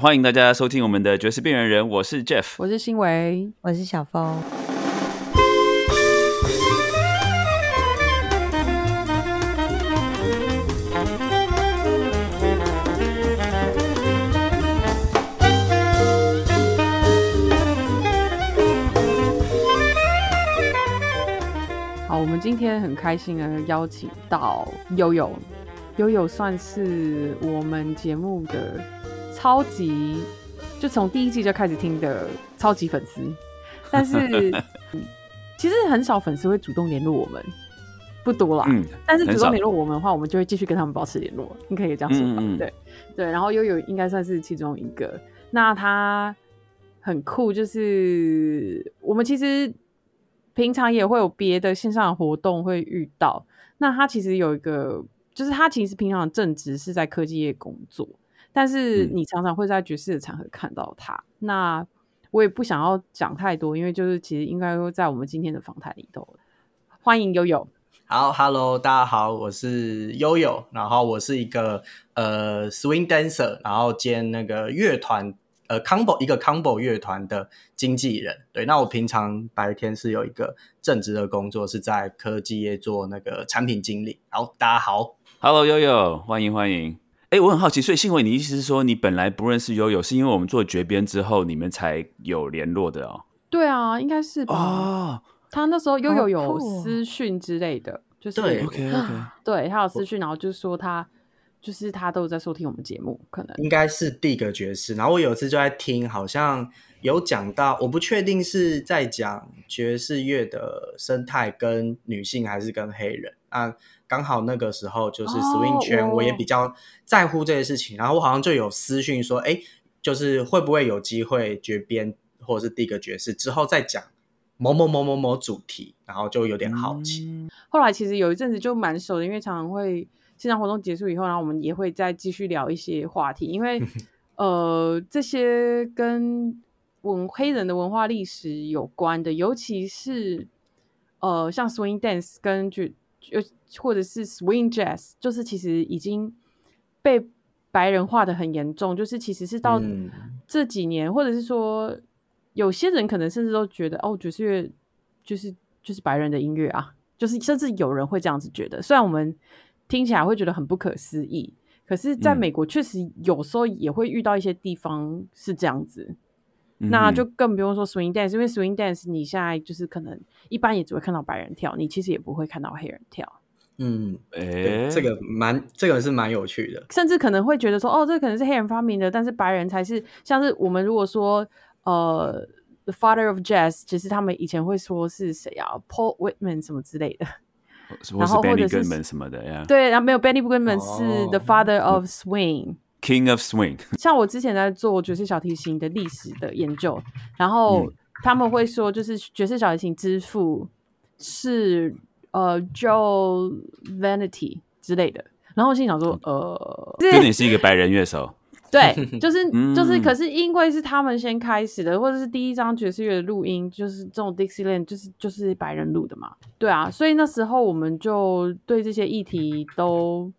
欢迎大家收听我们的爵士边缘人，我是 Jeff，我是新维，我是小峰。好，我们今天很开心的邀请到悠悠，悠悠算是我们节目的超级，就从第一季就开始听的超级粉丝，但是其实很少粉丝会主动联络我们，不多啦。嗯，但是主动联络我们的话，我们就会继续跟他们保持联络，你可以这样说吧？嗯嗯嗯对对，然后悠悠应该算是其中一个。那他很酷，就是我们其实平常也会有别的线上的活动会遇到。那他其实有一个，就是他其实平常的正职是在科技业工作，但是嗯你常常会在爵士的场合看到他。那我也不想要讲太多，因为就是其实应该会在我们今天的访谈里头。欢迎悠悠。好，Hello，大家好，我是悠悠，然后我是一个呃 swing dancer，然后兼那个乐团呃 combo 一个 combo 乐团的经纪人。对，那我平常白天是有一个正职的工作，是在科技业做那个产品经理。好，大家好，Hello 悠悠，欢迎欢迎。哎，我很好奇，所以新伟，你意思是说你本来不认识悠悠，是因为我们做绝编之后，你们才有联络的哦？对啊，应该是吧。哦他那时候悠悠有私讯之类的，就是对，OK OK，对他有私讯，然后就说他就是他都有在收听我们节目，可能应该是第一个爵士。然后我有一次就在听，好像有讲到，我不确定是在讲爵士乐的生态跟女性还是跟黑人啊。刚好那个时候就是哦 swing 圈，我我也比较在乎这些事情。然后我好像就有私讯说，哎，就是会不会有机会绝编或者是第一个爵士之后再讲某某某某某主题，然后就有点好奇。嗯后来其实有一阵子就蛮熟的，因为常常会线上活动结束以后，然后我们也会再继续聊一些话题，因为 呃这些跟文黑人的文化历史有关的，尤其是呃像 swing dance 跟就就或者是 swing jazz，就是其实已经被白人化的很严重，就是其实是到嗯这几年，或者是说有些人可能甚至都觉得哦爵士乐就是就是白人的音乐啊，就是甚至有人会这样子觉得。虽然我们听起来会觉得很不可思议，可是在嗯美国确实有时候也会遇到一些地方是这样子。嗯那就更不用说 swing dance，因为 swing dance 你现在就是可能一般也只会看到白人跳，你其实也不会看到黑人跳，嗯，哎对，，这个蛮这个是蛮有趣的。甚至可能会觉得说，哦，这可能是黑人发明的，但是白人才是。像是我们如果说，呃，the father of jazz，其实他们以前会说是谁啊，Paul Whitman 什么之类的。然后或 Benny 者是 Goodman 什么的呀对，然后没有 Benny Goodman 是哦 the father of swing。，King of Swing，像我之前在做爵士小提琴的历史的研究，然后嗯。他们会说，就是爵士小提琴之父是呃 Joe Vanity 之类的。然后我心想说，呃，就你是一个白人乐手，对，就是 就是，嗯。可是因为是他们先开始的，或者是第一张爵士乐的录音，就是这种 Dixieland，就是就是白人录的嘛，对啊，所以那时候我们就对这些议题都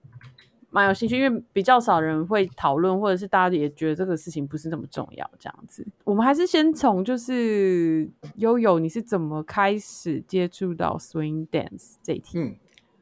蛮有兴趣，因为比较少人会讨论，或者是大家也觉得这个事情不是那么重要，这样子。我们还是先从就是悠悠，你是怎么开始接触到 swing dance 这一题？嗯，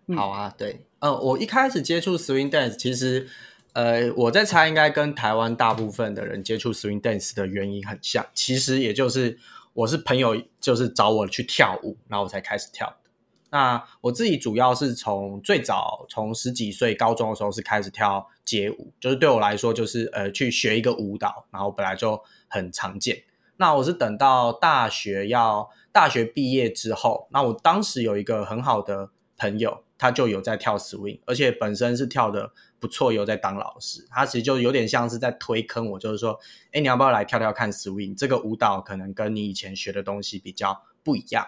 嗯好啊，对，呃，我一开始接触 swing dance，其实，呃，我在猜应该跟台湾大部分的人接触 swing dance 的原因很像，其实也就是我是朋友就是找我去跳舞，然后我才开始跳的。那我自己主要是从最早从十几岁高中的时候是开始跳街舞，就是对我来说就是呃去学一个舞蹈，然后本来就很常见。那我是等到大学要大学毕业之后，那我当时有一个很好的朋友，他就有在跳 swing，而且本身是跳的不错，有在当老师。他其实就有点像是在推坑我，就是说，哎，你要不要来跳跳看 swing？这个舞蹈可能跟你以前学的东西比较不一样。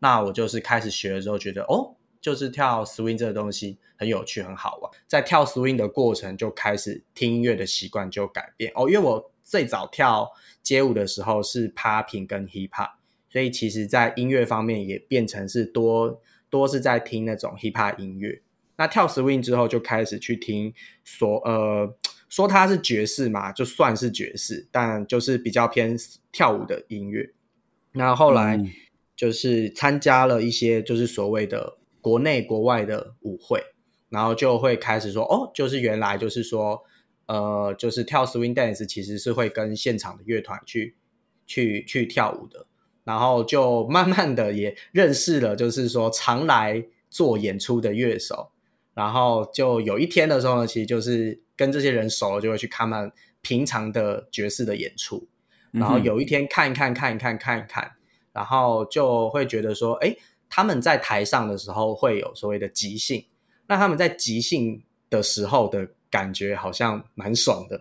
那我就是开始学的时候，觉得哦，就是跳 swing 这个东西很有趣，很好玩。在跳 swing 的过程，就开始听音乐的习惯就改变哦。因为我最早跳街舞的时候是 popping 跟 hip hop，所以其实在音乐方面也变成是多多是在听那种 hip hop 音乐。那跳 swing 之后，就开始去听所呃说它是爵士嘛，就算是爵士，但就是比较偏跳舞的音乐。那后来就是参加了一些就是所谓的国内国外的舞会，然后就会开始说，哦，就是原来就是说，呃，就是跳 swing dance 其实是会跟现场的乐团去去去跳舞的，然后就慢慢的也认识了，就是说常来做演出的乐手，然后就有一天的时候呢，其实就是跟这些人熟了，就会去看他们平常的爵士的演出，然后有一天看一看看一看看一看，然后就会觉得说，哎，他们在台上的时候会有所谓的即兴，那他们在即兴的时候的感觉好像蛮爽的，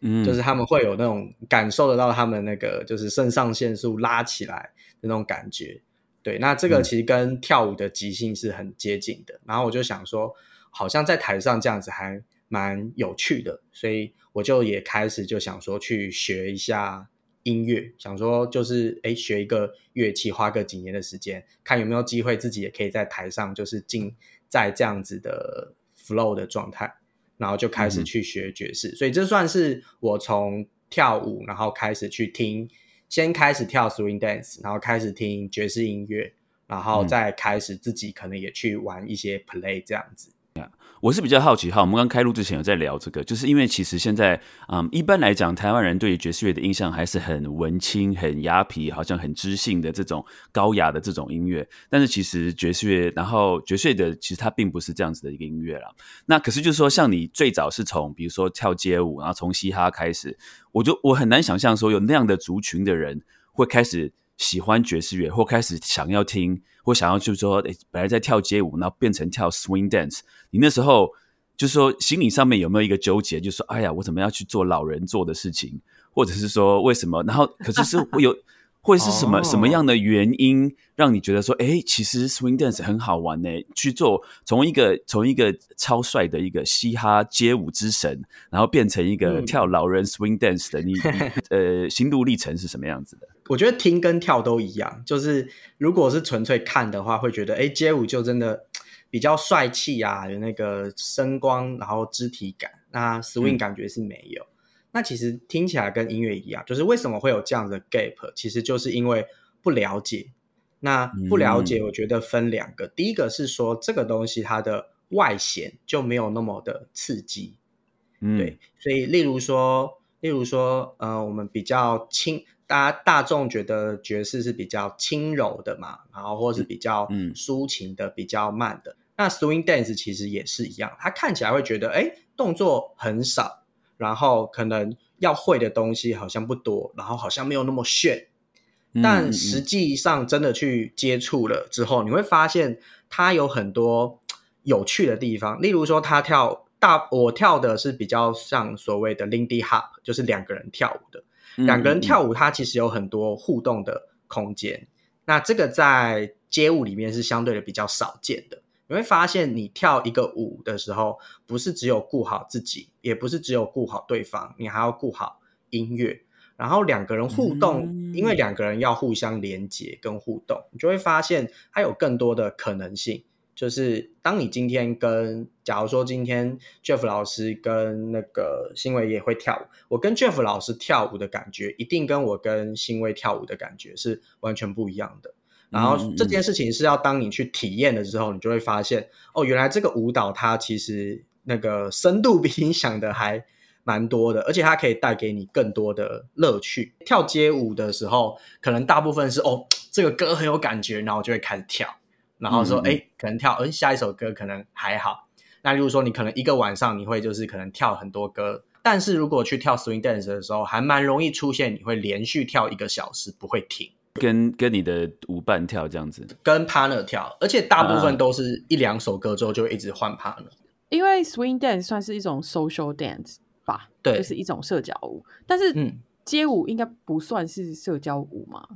嗯，就是他们会有那种感受得到他们那个就是肾上腺素拉起来的那种感觉。对，那这个嗯其实跟跳舞的即兴是很接近的。然后我就想说，好像在台上这样子还蛮有趣的，所以我就也开始就想说去学一下音乐，想说就是诶学一个乐器，花个几年的时间，看有没有机会自己也可以在台上就是进在这样子的 flow 的状态。然后就开始嗯去学爵士，所以这算是我从跳舞，然后开始去听，先开始跳 swing dance，然后开始听爵士音乐，然后嗯再开始自己可能也去玩一些 play 这样子。我是比较好奇哈，我们刚开录之前有在聊这个，就是因为其实现在，嗯，一般来讲，台湾人对于爵士乐的印象还是很文青、很雅痞，好像很知性的这种高雅的这种音乐。但是其实爵士乐，然后爵士乐的其实它并不是这样子的一个音乐啦。那可是就是说，像你最早是从比如说跳街舞，然后从嘻哈开始，我就我很难想象说有那样的族群的人会开始喜欢爵士乐，或开始想要听，或想要就是说，诶，本来在跳街舞，然后变成跳 swing dance。你那时候就是说心理上面有没有一个纠结，就是说，哎呀，我怎么要去做老人做的事情，或者是说为什么？然后可是是 会有，或者是什么、哦什么样的原因让你觉得说，哎，其实 swing dance 很好玩呢？去做从一个从一个超帅的一个嘻哈街舞之神，然后变成一个嗯跳老人 swing dance 的，你你 呃心路历程是什么样子的？我觉得听跟跳都一样，就是如果是纯粹看的话，会觉得哎，街舞就真的比较帅气啊，有那个声光，然后肢体感。那 swing 嗯感觉是没有。那其实听起来跟音乐一样，就是为什么会有这样的 gap，其实就是因为不了解。那不了解，嗯我觉得分两个，第一个是说这个东西它的外显就没有那么的刺激，嗯，对，所以例如说，例如说，呃，我们比较轻，大家大众觉得爵士是比较轻柔的嘛，然后或是比较嗯抒情的、比较慢的。那 swing dance 其实也是一样，它看起来会觉得，哎，动作很少，然后可能要会的东西好像不多，然后好像没有那么炫。但实际上真的去接触了之后，你会发现它有很多有趣的地方。例如说，他跳大，我跳的是比较像所谓的 Lindy Hop，就是两个人跳舞的。嗯两个人嗯跳舞，它其实有很多互动的空间。那这个在街舞里面是相对的比较少见的。你会发现，你跳一个舞的时候，不是只有顾好自己，也不是只有顾好对方，你还要顾好音乐。然后两个人互动，嗯因为两个人要互相连接跟互动，你就会发现它有更多的可能性。就是当你今天跟，假如说今天 Jeff 老师跟那个新伟也会跳舞，我跟 Jeff 老师跳舞的感觉，一定跟我跟新伟跳舞的感觉是完全不一样的。然后这件事情是要当你去体验了之后，你就会发现，哦，原来这个舞蹈它其实那个深度比你想的还蛮多的，而且它可以带给你更多的乐趣。跳街舞的时候，可能大部分是哦，这个歌很有感觉，然后就会开始跳，然后说，哎、可能跳，嗯，下一首歌可能还好。那例如说，你可能一个晚上你会就是可能跳很多歌，但是如果去跳 swing dance 的时候，还蛮容易出现你会连续跳一个小时不会停。跟跟你的舞伴跳这样子，跟 partner 跳，而且大部啊分都是一两首歌之后就一直换 partner。因为 swing dance 算是一种 social dance 吧，对就是一种社交舞。但是嗯街舞应该不算是社交舞嘛？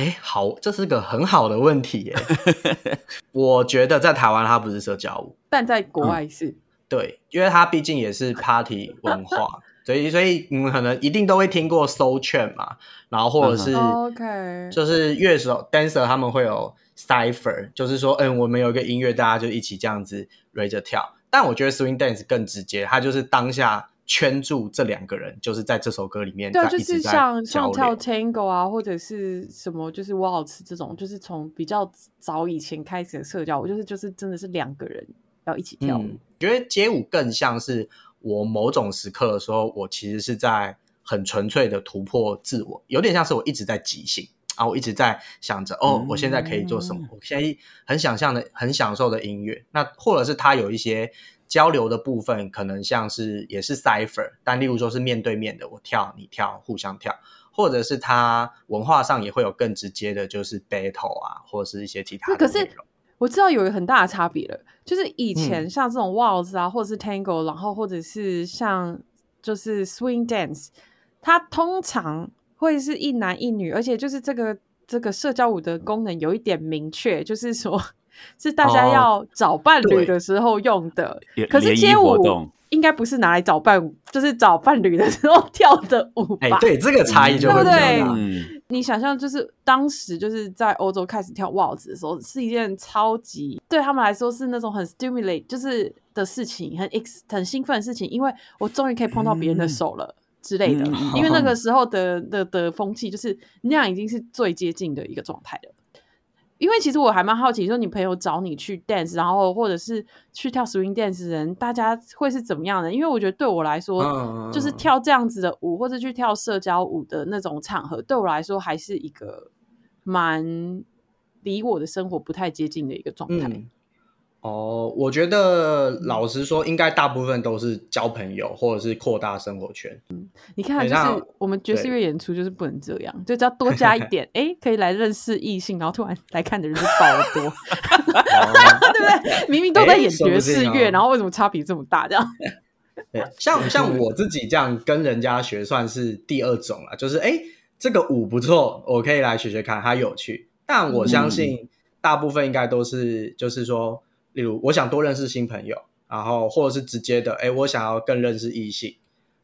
哎，好，这是个很好的问题耶。我觉得在台湾它不是社交舞，但在国外是。对，因为它毕竟也是 party 文化，所以所以你们可能一定都会听过 soul chain 嘛，然后或者是、哦 OK，就是乐手 dancer 他们会有 cipher，就是说，嗯，我们有一个音乐，大家就一起这样子围着跳。但我觉得 swing dance 更直接，它就是当下圈住这两个人，就是在这首歌里面对就是像像跳。tango 啊，或者是什么就是 waltz 这种，就是从比较早以前开始的社交我，就是就是真的是两个人要一起跳舞。嗯，觉得街舞更像是我某种时刻的时候，我其实是在很纯粹的突破自我，有点像是我一直在即兴啊，我一直在想着哦，我现在可以做什么，我现在很想象的、很享受的音乐。那或者是他有一些交流的部分，可能像是也是 cipher，但例如说是面对面的，我跳你跳，互相跳。或者是它文化上也会有更直接的，就是 battle 啊，或者是一些其他那可是。我知道有一个很大的差别了，就是以前嗯像这种 waltz 啊，或者是 tango，然后或者是像就是 swing dance，它通常会是一男一女，而且就是这个这个社交舞的功能有一点明确，就是说是大家哦要找伴侣的时候用的。联可是街舞应该不是拿来找伴舞，就是找伴侣的时候 跳的舞吧？哎，对，这个差异对不大。嗯，你想象，就是当时就是在欧洲开始跳 waltz 的时候，是一件超级对他们来说是那种很 stimulate 就是的事情，很 ex 很兴奋的事情，因为我终于可以碰到别人的手了。之类的，因为那个时候的的的风气就是那样，已经是最接近的一个状态了。因为其实我还蛮好奇，说你朋友找你去 dance，然后或者是去跳 swing dance 的人，大家会是怎么样的？因为我觉得对我来说，嗯就是跳这样子的舞，或者去跳社交舞的那种场合，对我来说还是一个蛮离我的生活不太接近的一个状态。嗯，哦，我觉得老实说，应该大部分都是交朋友或者是扩大生活圈。你看，就是我们爵士对乐演出就是不能这样，就只要多加一点，哎，可以来认识异性，然后突然来看的人就爆得多，哦对不对？明明都在演爵士乐，然后为什么差别这么大？这样，对，像像我自己这样跟人家学，算是第二种了。就是哎，这个舞不错，我可以来学学看，它有趣。但我相信大部分应该都是，就是说，例如我想多认识新朋友，然后或者是直接的，哎，我想要更认识异性，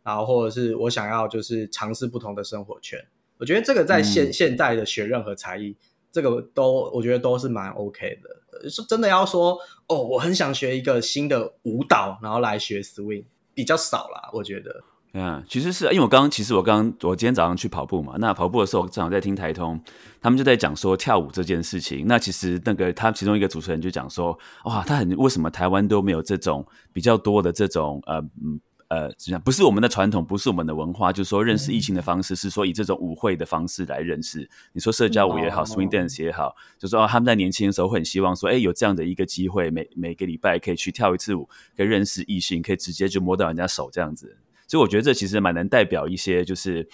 然后或者是我想要就是尝试不同的生活圈。我觉得这个在现、嗯现在的学任何才艺，这个都我觉得都是蛮 OK 的。呃是真的要说哦，我很想学一个新的舞蹈，然后来学 swing，比较少啦，我觉得。嗯，其实是因为我刚刚，其实我刚刚我今天早上去跑步嘛，那跑步的时候正好在听台通，他们就在讲说跳舞这件事情。那其实那个他其中一个主持人就讲说，哇，他很为什么台湾都没有这种比较多的这种呃嗯呃，怎么样？不是我们的传统，不是我们的文化，就是说认识异性的方式是说以这种舞会的方式来认识。你说社交舞也好、哦 s w i n g dance 也好，就说、哦、他们在年轻的时候会很希望说，哎，有这样的一个机会，每每个礼拜可以去跳一次舞，可以认识异性，可以直接就摸到人家手这样子。所以我觉得这其实蛮能代表一些，就是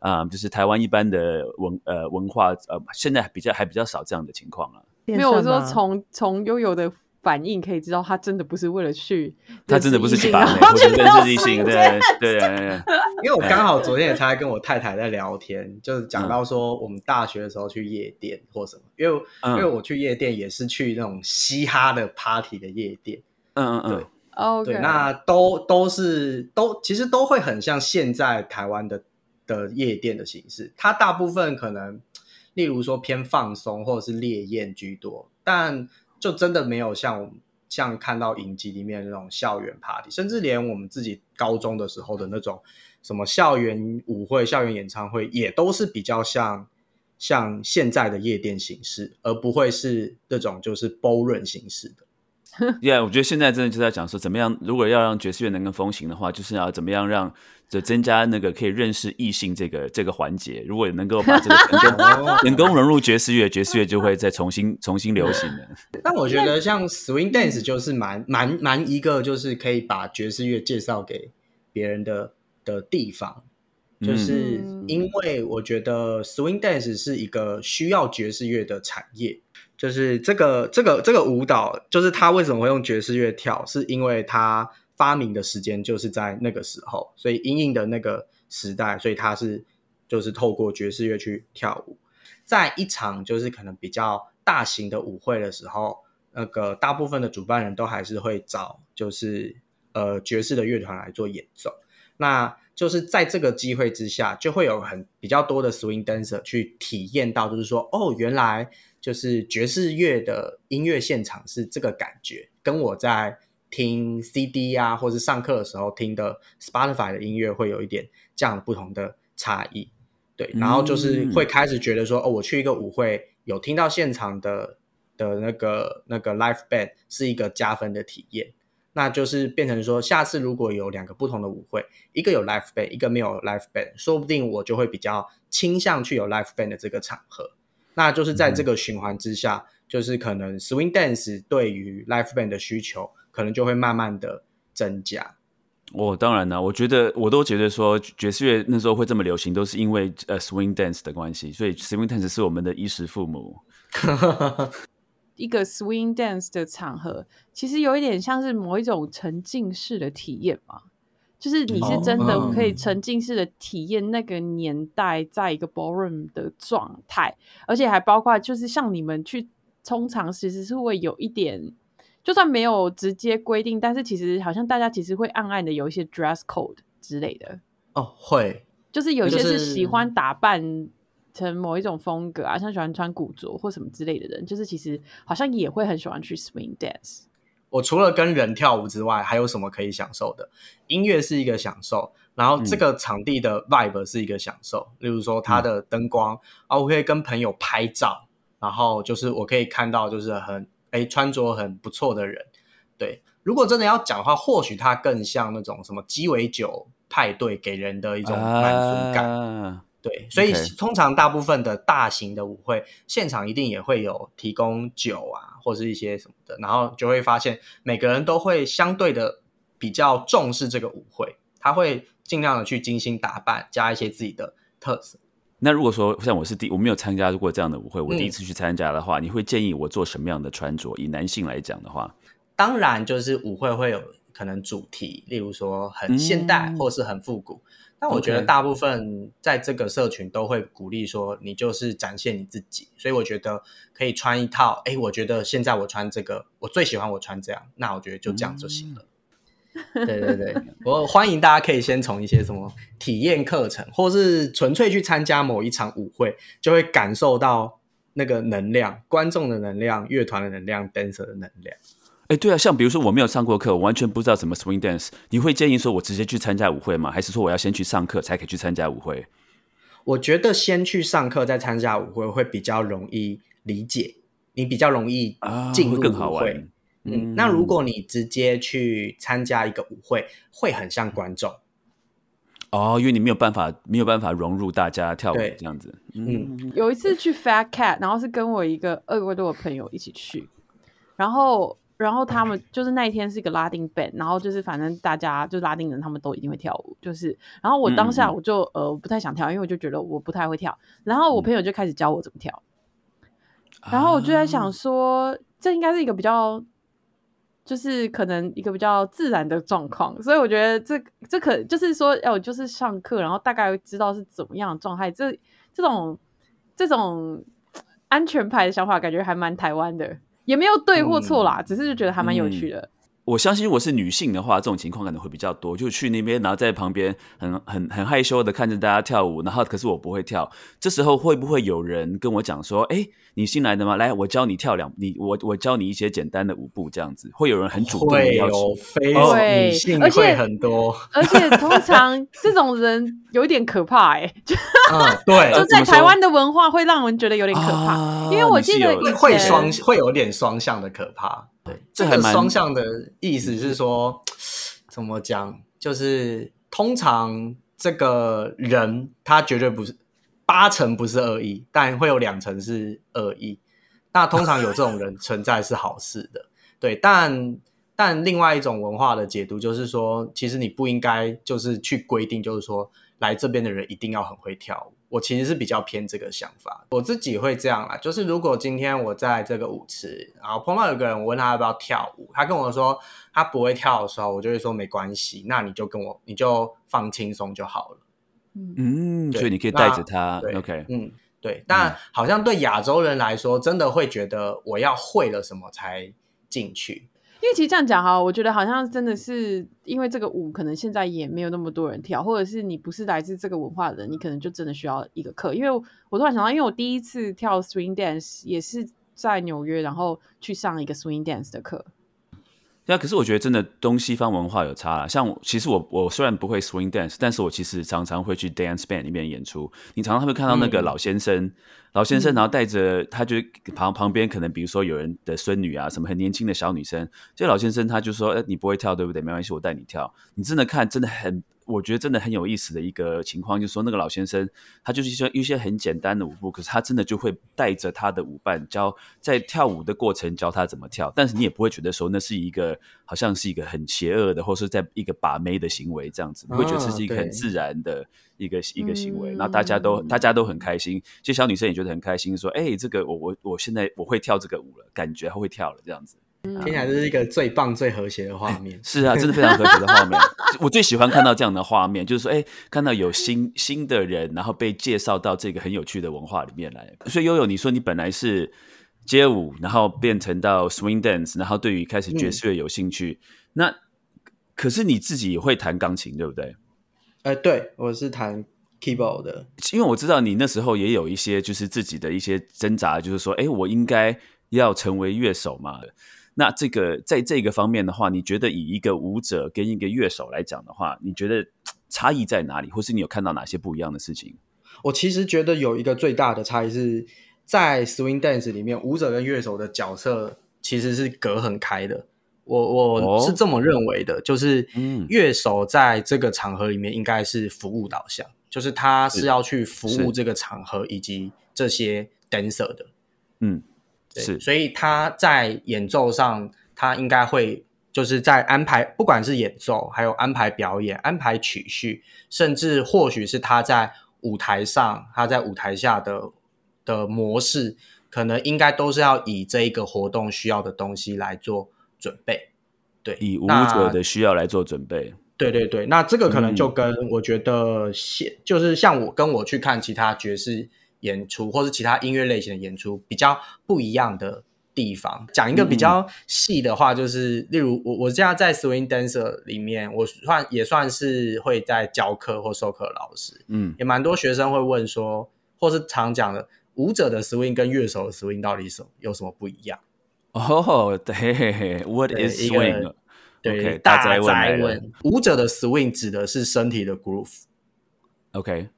啊、就是台湾一般的文呃文化呃，现在比较还比较少这样的情况啊。没有我说从从悠悠的反应可以知道，他真的不是为了去，他真的不是去把把妹，或者认识异性，对对对对。因为我刚好昨天也才跟我太太在聊天，就是讲到说我们大学的时候去夜店或什么，因为、嗯因为我去夜店也是去那种嘻哈的 party 的夜店，嗯嗯嗯对，OK，对，那都都是都其实都会很像现在台湾的的夜店的形式，它大部分可能例如说偏放松或者是烈焰居多，但就真的没有像我们像看到影集里面那种校园 party，甚至连我们自己高中的时候的那种什么校园舞会、校园演唱会，也都是比较像像现在的夜店形式，而不会是那种就是 ballroom 形式的。Yeah，我觉得现在真的就在讲说，怎么样，如果要让爵士乐能够风行的话，就是要怎么样让就增加那个可以认识异性这个这个环节。如果能够把这个人工人工融入爵士乐，爵士乐就会再重新重新流行的。但我觉得像 swing dance 就是蛮蛮蛮一个就是可以把爵士乐介绍给别人的的地方，就是嗯因为我觉得 swing dance 是一个需要爵士乐的产业，就是这个这个这个舞蹈，就是他为什么会用爵士乐跳，是因为他发明的时间就是在那个时候，所以因应的那个时代，所以他是就是透过爵士乐去跳舞。在一场就是可能比较大型的舞会的时候，那个大部分的主办人都还是会找就是呃爵士的乐团来做演奏。那就是在这个机会之下，就会有很比较多的 swing dancer 去体验到，就是说哦，原来就是爵士乐的音乐现场是这个感觉，跟我在听 CD 啊，或是上课的时候听的 Spotify 的音乐会有一点这样的不同的差异。对，然后就是会开始觉得说，哦，我去一个舞会，有听到现场的的那个那个 live band 是一个加分的体验。那就是变成说，下次如果有两个不同的舞会，一个有 live band，一个没有 live band，说不定我就会比较倾向去有 live band 的这个场合。那就是在这个循环之下，就是可能 swing dance 对于 live band 的需求，可能就会慢慢的增加。哦，当然了，我觉得我都觉得说爵士乐那时候会这么流行，都是因为呃 swing dance 的关系，所以 swing dance 是我们的衣食父母。一个 swing dance 的场合，其实有一点像是某一种沉浸式的体验嘛，就是你是真的可以沉浸式的体验那个年代在一个 ballroom 的状态，而且还包括就是像你们去通常其实是会有一点，就算没有直接规定，但是其实好像大家其实会暗暗的有一些 dress code 之类的哦，会，就是有些是喜欢打扮。成某一种风格啊，像喜欢穿古着或什么之类的人，就是其实好像也会很喜欢去 swing dance。我除了跟人跳舞之外，还有什么可以享受的？音乐是一个享受，然后这个场地的 vibe 是一个享受。例如说它的灯光啊，我可以跟朋友拍照，然后就是我可以看到就是很哎穿着很不错的人。对，如果真的要讲的话，或许它更像那种什么鸡尾酒派对给人的一种满足感。对，所以通常大部分的大型的舞会现场一定也会有提供酒啊，或是一些什么的，然后就会发现每个人都会相对的比较重视这个舞会，他会尽量的去精心打扮，加一些自己的特色。那如果说像我是第我没有参加过这样的舞会，我第一次去参加的话，你会建议我做什么样的穿着？以男性来讲的话，当然就是舞会会有可能主题，例如说很现代或是很复古。但我觉得大部分在这个社群都会鼓励说，你就是展现你自己，所以我觉得可以穿一套。哎，我觉得现在我穿这个，我最喜欢我穿这样，那我觉得就这样就行了。对对对，我欢迎大家可以先从一些什么体验课程，或是纯粹去参加某一场舞会，就会感受到那个能量、观众的能量、乐团的能量、dancer 的能量。哎，对啊，像比如说我没有上过课，我完全不知道什么 swing dance。你会建议说我直接去参加舞会吗？还是说我要先去上课才可以去参加舞会？我觉得先去上课再参加舞会会比较容易理解，你比较容易进入舞会。嗯，那如果你直接去参加一个舞会，会很像观众。哦，因为你没有办法没有办法融入大家跳舞这样子。嗯，有一次去 Fat Cat，然后是跟我一个二位多的朋友一起去，然后。然后他们就是那一天是一个拉丁 band，然后就是反正大家就拉丁人，他们都一定会跳舞。就是，然后我当下我就呃不太想跳，因为我就觉得我不太会跳。然后我朋友就开始教我怎么跳。然后我就在想说，这应该是一个比较，就是可能一个比较自然的状况。所以我觉得这这可就是说，哦，就是上课，然后大概知道是怎么样的状态。这这种这种安全牌的想法，感觉还蛮台湾的。也没有对或错啦，只是就觉得还蛮有趣的。我相信，如果是女性的话，这种情况可能会比较多，就去那边，然后在旁边很很很害羞的看着大家跳舞，然后可是我不会跳，这时候会不会有人跟我讲说：“哎，你新来的吗？来，我教你跳两，你我我教你一些简单的舞步，这样子。”会有人很主动的要求，非女性会很多，而且通常这种人有点可怕哎，嗯，对，就在台湾的文化会让人觉得有点可怕，因为我记得会双会有点双向的可怕。这个双向的意思是说，怎么讲？就是通常这个人他绝对不是八成不是恶意，但会有两成是恶意。那通常有这种人存在是好事的，对。但但另外一种文化的解读就是说，其实你不应该就是去规定，就是说来这边的人一定要很会跳舞。我其实是比较偏这个想法，我自己会这样啦，就是如果今天我在这个舞池，然后碰到有个人，我问他要不要跳舞，他跟我说他不会跳的时候，我就会说没关系，那你就跟我，你就放轻松就好了。嗯，所以你可以带着他，OK，嗯，对。但好像对亚洲人来说，真的会觉得我要会了什么才进去。因为其实这样讲哈，我觉得好像真的是因为这个舞可能现在也没有那么多人跳，或者是你不是来自这个文化的人，你可能就真的需要一个课。因为我突然想到，因为我第一次跳 swing dance 也是在纽约，然后去上一个 swing dance 的课。对啊，可是我觉得真的东西方文化有差啦。像其实我我虽然不会 swing dance，但是我其实常常会去 dance band 里面演出。你常常会看到那个老先生，老先生然后带着他就旁旁边可能比如说有人的孙女啊，什么很年轻的小女生，这老先生他就说：“哎，你不会跳对不对？没关系，我带你跳。”你真的看，真的很。我觉得真的很有意思的一个情况，就是说那个老先生，他就是说一些很简单的舞步，可是他真的就会带着他的舞伴教，在跳舞的过程教他怎么跳，但是你也不会觉得说那是一个好像是一个很邪恶的，或是在一个把妹的行为这样子，你会觉得这是一个很自然的一个一个行为，然后大家都大家都很开心，其实小女生也觉得很开心，说哎，这个我我我现在我会跳这个舞了，感觉他会跳了这样子。听起来这是一个最棒、最和谐的画面。是啊，真的非常和谐的画面。我最喜欢看到这样的画面，就是说，哎，看到有新新的人，然后被介绍到这个很有趣的文化里面来。所以悠悠，你说你本来是街舞，然后变成到 swing dance，然后对于开始爵士乐有兴趣。那可是你自己也会弹钢琴，对不对？呃，对，我是弹 keyboard 的。因为我知道你那时候也有一些就是自己的一些挣扎，就是说，哎，我应该要成为乐手嘛。那这个在这个方面的话，你觉得以一个舞者跟一个乐手来讲的话，你觉得差异在哪里，或是你有看到哪些不一样的事情？我其实觉得有一个最大的差异是在 swing dance 里面，舞者跟乐手的角色其实是隔很开的。我我是这么认为的，就是乐手在这个场合里面应该是服务导向，就是他是要去服务这个场合以及这些 dancer 的。嗯。是，所以他在演奏上，他应该会就是在安排，不管是演奏，还有安排表演、安排曲序，甚至或许是他在舞台上，他在舞台下的的模式，可能应该都是要以这一个活动需要的东西来做准备。对，以舞者的需要来做准备。对对对，那这个可能就跟我觉得现就是像我跟我去看其他爵士。演出或是其他音乐类型的演出比较不一样的地方，讲一个比较细的话，就是例如我我现在在 swing dancer 里面，我算也算是会在教课或授课老师，嗯，也蛮多学生会问说，或是常讲的舞者的 swing 跟乐手的 swing 到底什有什么不一样？哦，对，What is swing？对，大宅问，舞者的 swing 指的是身体的 groove，OK。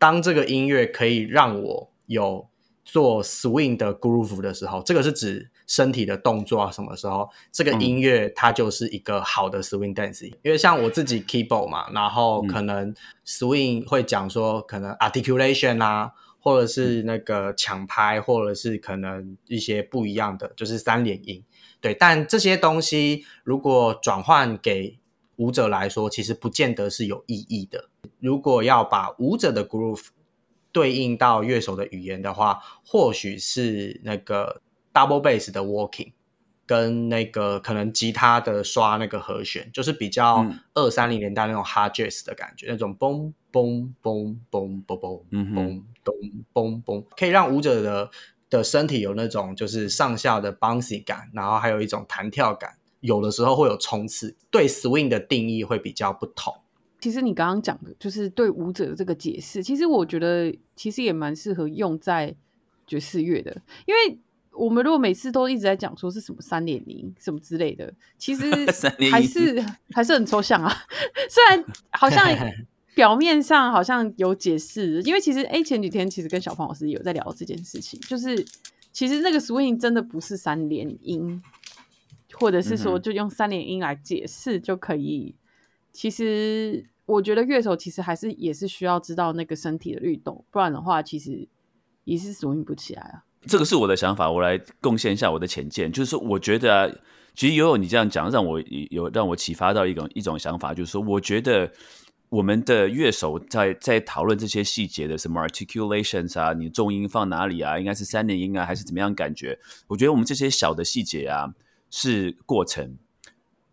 当这个音乐可以让我有做 swing 的 groove 的时候，这个是指身体的动作啊。什么时候这个音乐它就是一个好的 swing dance？因为像我自己 keyboard 嘛，然后可能 swing 会讲说可能 articulation 啊，或者是那个抢拍，或者是可能一些不一样的，就是三连音。对，但这些东西如果转换给舞者来说，其实不见得是有意义的。如果要把舞者的 groove 对应到乐手的语言的话，或许是那个 double bass 的 walking，跟那个可能吉他的刷那个和弦，就是比较二三零年代那种 hard jazz 的感觉，那种嘣嘣嘣嘣嘣嘣嘣嘣嘣，可以让舞者的的身体有那种就是上下的 bouncy 感，然后还有一种弹跳感。有的时候会有冲刺，对 swing 的定义会比较不同。其实你刚刚讲的就是对舞者的这个解释，其实我觉得其实也蛮适合用在爵士乐的，因为我们如果每次都一直在讲说是什么三点零什么之类的，其实 还是还是很抽象啊。虽然好像 表面上好像有解释，因为其实哎前几天其实跟小胖老师有在聊这件事情，就是其实那个 swing 真的不是三连音。或者是说，就用三连音来解释就可以。其实，我觉得乐手其实还是也是需要知道那个身体的律动，不然的话，其实也是属应不起来啊。这个是我的想法，我来贡献一下我的浅见。就是说，我觉得其实悠悠你这样讲，让我有让我启发到一种一种想法，就是说，我觉得我们的乐手在在讨论这些细节的什么 articulations 啊，你重音放哪里啊，应该是三连音啊，还是怎么样感觉？我觉得我们这些小的细节啊。是过程，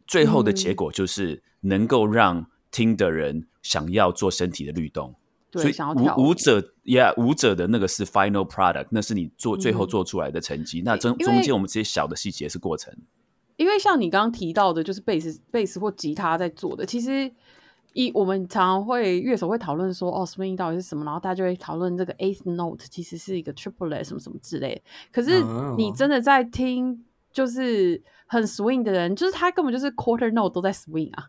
最后的结果就是能够让听的人想要做身体的律动。所以舞舞者，Yeah，舞者的那个是 final product，那是你做最后做出来的成绩。那中中间我们这些小的细节是过程。因为像你刚刚提到的，就是贝斯、贝斯或吉他在做的。其实一我们常常会乐手会讨论说，哦，swing 到底是什么？然后大家就会讨论这个 eighth note 其实是一个 triplet 什么什么之类。可是你真的在听。就是很 swing 的人，就是他根本就是 quarter note 都在 swing 啊。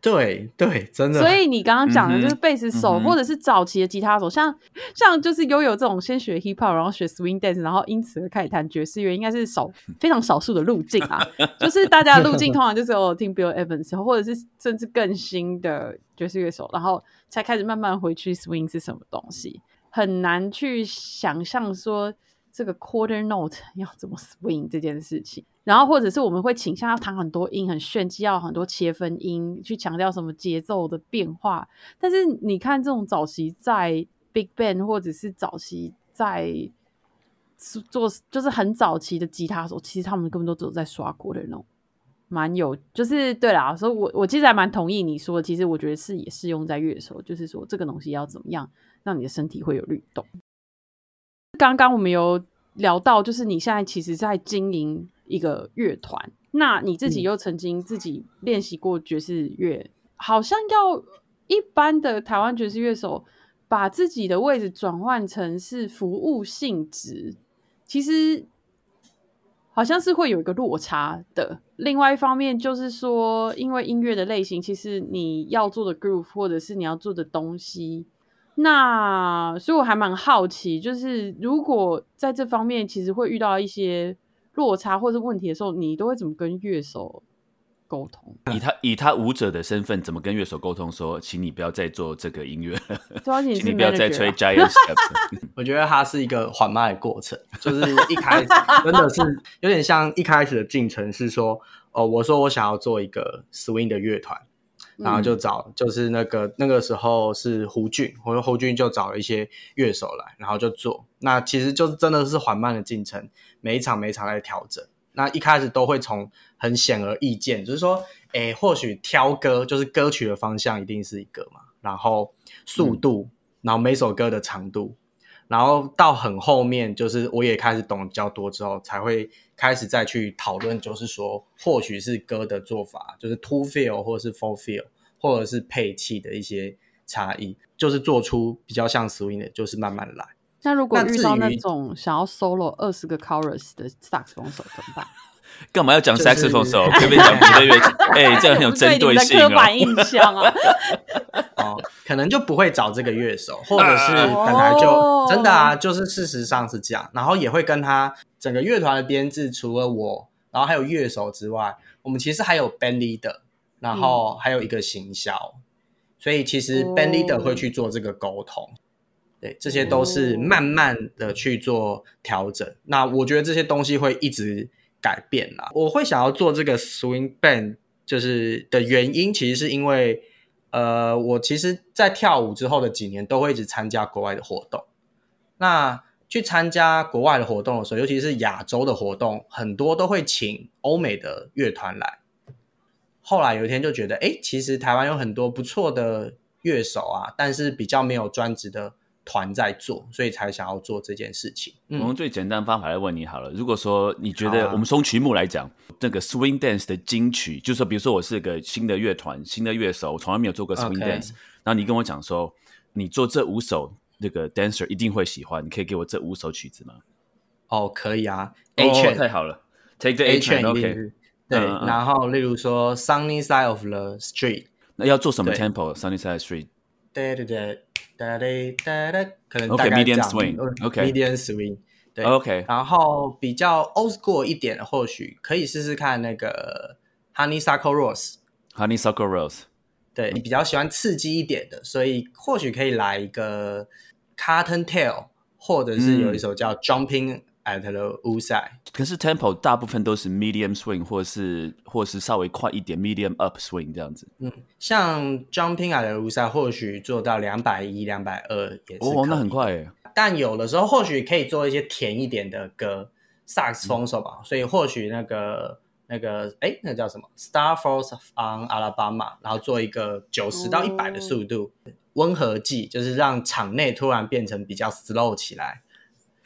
对对，真的。所以你刚刚讲的就是贝斯手，嗯或者是早期的吉他手，像像就是悠悠这种先学 hip hop，然后学 swing dance，然后因此而开始弹爵士乐，应该是少非常少数的路径啊。就是大家的路径通常就是有听 Bill Evans，或者是甚至更新的爵士乐手，然后才开始慢慢回去 swing 是什么东西，很难去想象说这个 quarter note 要怎么 swing 这件事情。然后或者是我们会倾向要弹很多音，很炫技，要很多切分音，去强调什么节奏的变化。但是你看这种早期在 Big Band 或者是早期在做就是很早期的吉他手，其实他们根本都只有在刷 quarter note，，蛮有就是对啦。所以我我其实还蛮同意你说的，其实我觉得是也适用在乐手，就是说这个东西要怎么样让你的身体会有律动。刚刚我们有聊到，就是你现在其实在经营一个乐团，那你自己又曾经自己练习过爵士乐，好像要一般的台湾爵士乐手把自己的位置转换成是服务性质，其实好像是会有一个落差的。另外一方面就是说，因为音乐的类型，其实你要做的 groove 或者是你要做的东西。那所以我还蛮好奇，就是如果在这方面其实会遇到一些落差或是问题的时候，你都会怎么跟乐手沟通？以他以他舞者的身份，怎么跟乐手沟通说，请你不要再做这个音乐你请你 不要再吹啊 Giant Steps。我觉得它是一个缓慢的过程，就是一开始真的是有点像一开始的进程是说，哦，我说我想要做一个 swing 的乐团，然后就找就是那个那个时候是胡俊，我说胡俊就找了一些乐手来，然后就做。那其实就是真的是缓慢的进程，每一场每一场在调整。那一开始都会从很显而易见，就是说，诶，或许挑歌就是歌曲的方向一定是一个嘛，然后速度，然后每首歌的长度，然后到很后面，就是我也开始懂得比较多之后，才会开始再去讨论，就是说，或许是歌的做法，就是 two feel 或者是 four fill，或者是配器的一些差异，就是做出比较像 swing 的，就是慢慢来。那如果遇到那于种想要 solo 二十个 chorus 的萨克斯风手怎么办？干嘛要讲 saxophone 手？可不可以讲别的乐器？哎，这样很有针对性哦。刻板印象啊！哦，可能就不会找这个乐手，或者是本来就、哦真的啊，就是事实上是这样，然后也会跟他整个乐团的编制，除了我，然后还有乐手之外，我们其实还有 band leader，然后还有一个行销，所以其实哦 band leader 会去做这个沟通。对，这些都是慢慢的去做调整。那我觉得这些东西会一直改变啦。我会想要做这个 swing band，就是的原因，其实是因为，呃，我其实，在跳舞之后的几年，都会一直参加国外的活动。那去参加国外的活动的时候，尤其是亚洲的活动，很多都会请欧美的乐团来。后来有一天就觉得，哎，其实台湾有很多不错的乐手啊，但是比较没有专职的团在做，所以才想要做这件事情。我用嗯，最简单的方法来问你好了。如果说你觉得我们从曲目来讲，这个 swing dance 的金曲，就是说，比如说我是个新的乐团、新的乐手，我从来没有做过 swing dance，然后你跟我讲说，你做这五首那个 dancer 一定会喜欢，你可以给我这五首曲子吗？哦，可以啊。哦，A 圈、太好了，take the A A 圈 train OK。对，然后例如说 Sunny Side of the Street，那要做什么 tempo？Sunnyside Street 对对对，哒哒哒哒，可能大概这样 swing，嗯 OK medium swing，对 OK 然后比较 old school 一点的，或许可以试试看那个 Honeysuckle Rose。Honeysuckle Rose。对你比较喜欢刺激一点的，所以或许可以来一个 Cotton Tail，或者是有一首叫 Jumping at the Woolside。可是 tempo 大部分都是 medium swing，或是或是稍微快一点 medium up swing 这样子。像 Jumping at the Woolside 或许做到两百一、两百二也是哦，那很快耶。但有的时候或许可以做一些甜一点的歌，萨克斯风手吧，所以或许那个那个哎，那个叫什么 Star Force on Alabama，然后做一个九十到一百的速度，温和剂，就是让场内突然变成比较 slow 起来，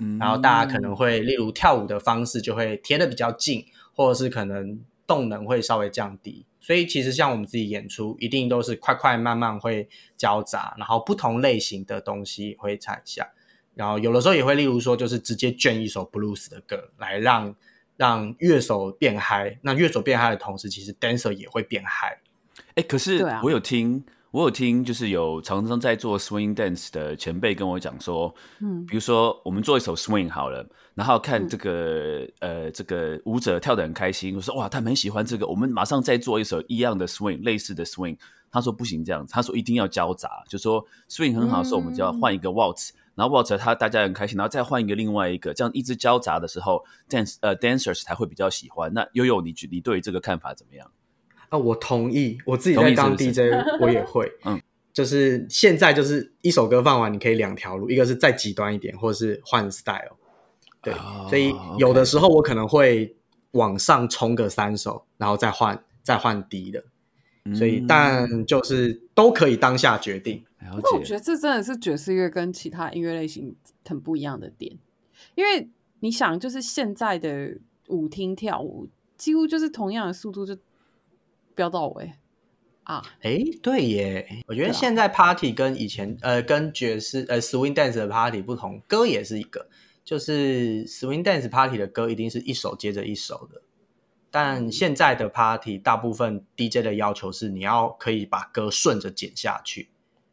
嗯然后大家可能会例如跳舞的方式就会贴的比较近，或者是可能动能会稍微降低。所以其实像我们自己演出，一定都是快快慢慢会交杂，然后不同类型的东西会踩一下。然后有的时候也会，例如说，就是直接卷一首 blues 的歌，来让让乐手变嗨。那乐手变嗨的同时，其实 dancer 也会变嗨。哎，可是我有听，我有听，就是有常常在做 swing dance 的前辈跟我讲说，嗯比如说我们做一首 swing 好了，然后看嗯这个、呃这个舞者跳得很开心，我说哇他们很喜欢这个，我们马上再做一首一样的 swing 类似的 swing。他说不行这样子，他说一定要交杂，就说 swing 很好的时候，我们就要换一个 waltz，、然后 waltz 他大家很开心，然后再换一个另外一个，这样一直交杂的时候，dance 呃 dancers 才会比较喜欢。那悠悠你觉你对于这个看法怎么样？啊，我同意，我自己在当 DJ，我也会，嗯，就是现在就是一首歌放完，你可以两条路，一个是再极端一点，或者是换 style，对，哦所以有的时候我可能会往上冲个三首，然后再换再换低的，所以嗯。但就是都可以当下决定。了不过我觉得这真的是爵士乐跟其他音乐类型很不一样的点，因为你想，就是现在的舞厅跳舞，几乎就是同样的速度就飙到尾啊，哎，对耶，我觉得现在 party 跟以前呃跟爵士呃 swing dance 的 party 不同，歌也是一个，就是 swing dance party 的歌一定是一首接着一首的，但嗯。现在的 party 大部分 DJ 的要求是你要可以把歌顺着剪下去，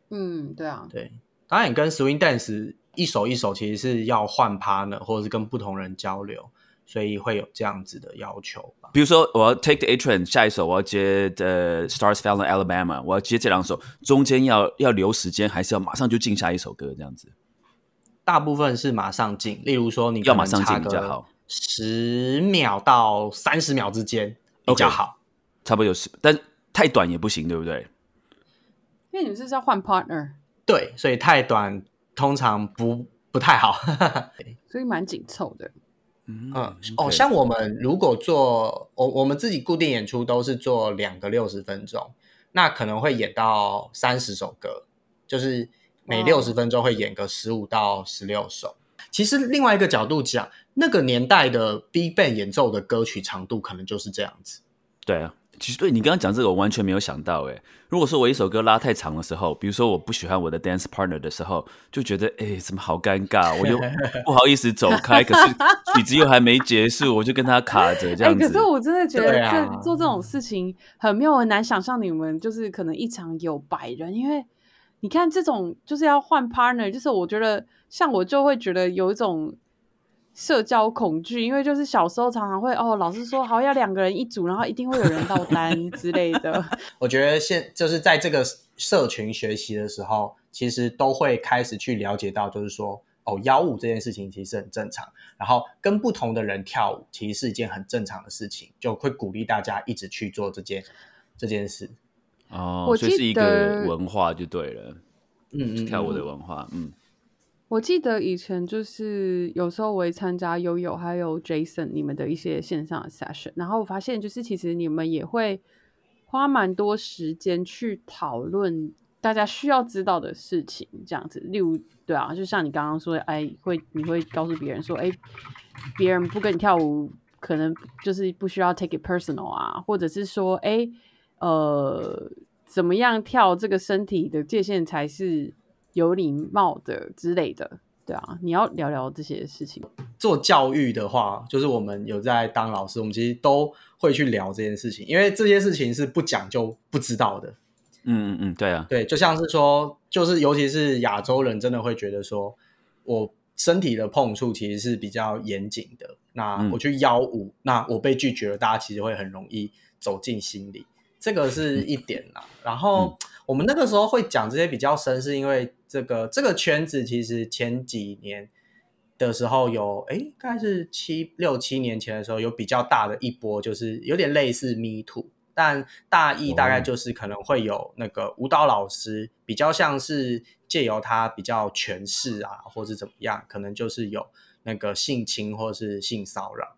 嗯，对啊，对，当然跟 swing dance 一首一首其实是要换 partner 或者是跟不同人交流，所以会有这样子的要求吧。比如说，我要 Take the A Train，下一首我要接的 Stars Fell in Alabama，我要接这两首，中间要要留时间，还是要马上就进下一首歌这样子？大部分是马上进，例如说你要马上进比较好，十秒到三十秒之间比较好。差不多有十，但太短也不行，对不对？因为你们是要换 partner，对，所以太短通常不不太好。所以蛮紧凑的。嗯嗯，哦，像我们如果做我我们自己固定演出都是做两个六十分钟，那可能会演到三十首歌，就是每哇六十分钟会演个十五到十六首。其实另外一个角度讲，那个年代的 Big Band 演奏的歌曲长度可能就是这样子。对啊，其实对你刚刚讲这个，我完全没有想到哎。如果说我一首歌拉太长的时候，比如说我不喜欢我的 dance partner 的时候，就觉得哎，怎么好尴尬，我又不好意思走开，可是曲子又还没结束，我就跟他卡着这哎、样子。可是我真的觉得这、啊做这种事情很妙，很难想象你们就是可能一场有百人，因为你看这种就是要换 partner，就是我觉得像我就会觉得有一种社交恐惧，因为就是小时候常常会哦，老师说好要两个人一组，然后一定会有人到单 之类的。我觉得现就是在这个社群学习的时候，其实都会开始去了解到，就是说哦，邀舞这件事情其实很正常，然后跟不同的人跳舞其实是一件很正常的事情，就会鼓励大家一直去做这件这件事。哦，我记所以是一个文化就对了，嗯嗯，跳舞的嗯文化，嗯。我记得以前就是有时候我会参加悠悠还有 Jason 你们的一些线上的 session，然后我发现就是其实你们也会花蛮多时间去讨论大家需要知道的事情，这样子。例如，对啊，就像你刚刚说的，哎，会你会告诉别人说，哎，别人不跟你跳舞，可能就是不需要 take it personal 啊，或者是说，哎，呃，怎么样跳这个身体的界限才是有礼貌的之类的，对啊，你要聊聊这些事情。做教育的话，就是我们有在当老师，我们其实都会去聊这件事情，因为这些事情是不讲就不知道的。嗯嗯嗯，对啊，对，就像是说，就是尤其是亚洲人，真的会觉得说，我身体的碰触其实是比较严谨的。那嗯我去邀舞，那我被拒绝了，大家其实会很容易走进心里，这个是一点啦。然后我们那个时候会讲这些比较深，是因为这个这个圈子其实前几年的时候有，哎，大概是七六七年前的时候有比较大的一波，就是有点类似 Me Too。但大意大概就是可能会有那个舞蹈老师比较像是借由他比较诠释啊，或是怎么样，可能就是有那个性侵或是性骚扰。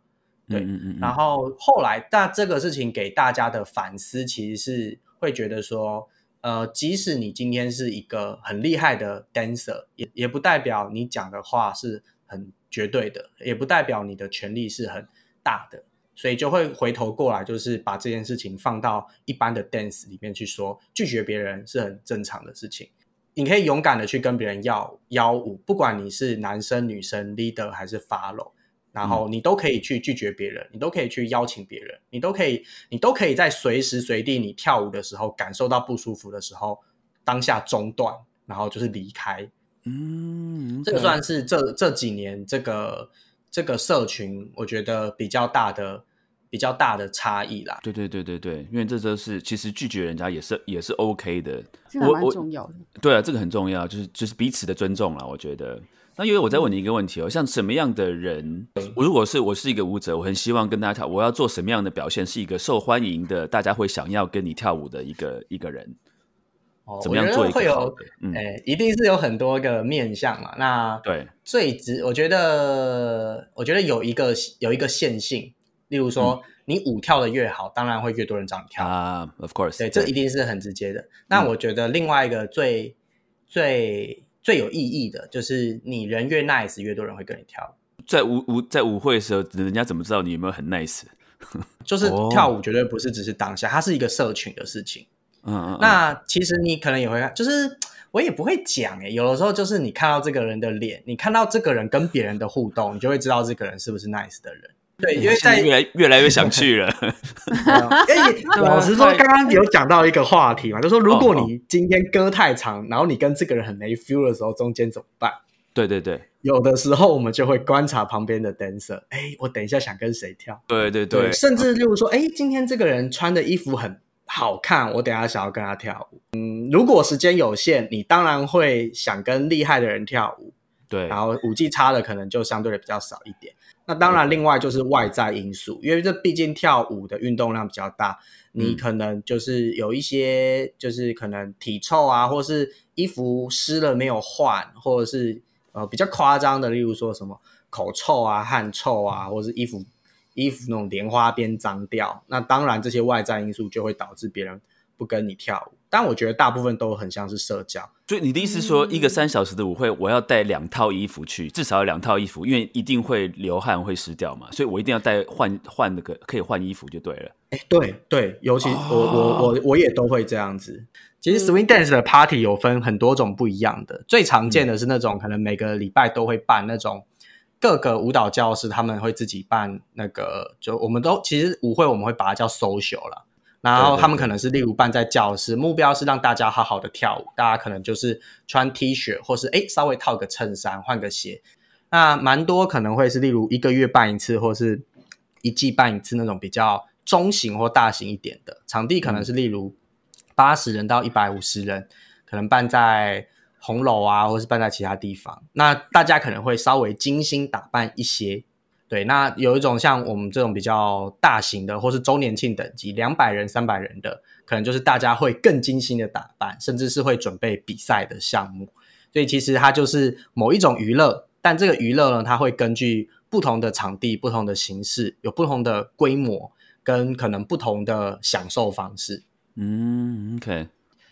对嗯嗯嗯，然后后来，但这个事情给大家的反思，其实是会觉得说，呃，即使你今天是一个很厉害的 dancer，也也不代表你讲的话是很绝对的，也不代表你的权利是很大的，所以就会回头过来，就是把这件事情放到一般的 dance 里面去说，拒绝别人是很正常的事情。你可以勇敢的去跟别人要邀舞，不管你是男生、女生、leader 还是 follow。然后你都可以去拒绝别人，你都可以去邀请别人，你都可以，你都可以在随时随地你跳舞的时候感受到不舒服的时候，当下中断，然后就是离开。嗯，这个算是这这几年这个这个社群，我觉得比较大的比较大的差异啦。对对对对对，因为这都是其实拒绝人家也是也是 OK 的。这个还蛮重要的。对啊，这个很重要，就是就是彼此的尊重啦。我觉得。那因为我再问你一个问题哦，像什么样的人，我如果是我是一个舞者，我很希望跟大家跳，我要做什么样的表现，是一个受欢迎的，大家会想要跟你跳舞的一个一个人。怎么样做一个好的？嗯，哎，一定是有很多个面向嘛。那对最直，我觉得，我觉得有一个有一个线性，例如说，你舞跳的越好，当然会越多人找你跳啊。Of course，对，这一定是很直接的。那我觉得另外一个最最最有意义的，就是你人越 nice，越多人会跟你跳。在舞舞在舞会的时候，人家怎么知道你有没有很 nice？就是跳舞绝对不是只是当下，它是一个社群的事情。嗯嗯，那其实你可能也会看，就是我也不会讲哎，有的时候就是你看到这个人的脸，你看到这个人跟别人的互动，你就会知道这个人是不是 nice 的人。对，因为在越来越来越想去了。哎老实说，刚刚有讲到一个话题嘛，就说如果你今天歌太长，然后你跟这个人很没 feel 的时候，中间怎么办？对对对，有的时候我们就会观察旁边的 dancer，哎，我等一下想跟谁跳？对对对，甚至例如说，哎，今天这个人穿的衣服很。好看，我等下想要跟他跳舞。嗯，如果时间有限，你当然会想跟厉害的人跳舞。对，然后舞技差的可能就相对的比较少一点。那当然，另外就是外在因素，因为这毕竟跳舞的运动量比较大，你可能就是有一些就是可能体臭啊，或是衣服湿了没有换，或者是呃比较夸张的，例如说什么口臭啊、汗臭啊，或者是衣服。衣服那种莲花边脏掉，那当然这些外在因素就会导致别人不跟你跳舞。但我觉得大部分都很像是社交。所以你的意思说，一个三小时的舞会，我要带两套衣服去，至少要两套衣服，因为一定会流汗会湿掉嘛，所以我一定要带换换那个可以换衣服就对了。哎，对对，尤其我我我我也都会这样子。其实 swing dance 的 party 有分很多种不一样的，最常见的是那种可能每个礼拜都会办那种。各个舞蹈教室他们会自己办那个，就我们都其实舞会我们会把它叫 social 了，然后他们可能是例如办在教室，目标是让大家好好的跳舞，大家可能就是穿 T 恤或是哎稍微套个衬衫换个鞋，那蛮多可能会是例如一个月办一次或是一季办一次那种比较中型或大型一点的场地，可能是例如八十人到一百五十人，可能办在。红楼啊，或是办在其他地方，那大家可能会稍微精心打扮一些。对，那有一种像我们这种比较大型的，或是周年庆等级两百人、三百人的，可能就是大家会更精心的打扮，甚至是会准备比赛的项目。所以其实它就是某一种娱乐，但这个娱乐呢，它会根据不同的场地、不同的形式，有不同的规模跟可能不同的享受方式。嗯，OK，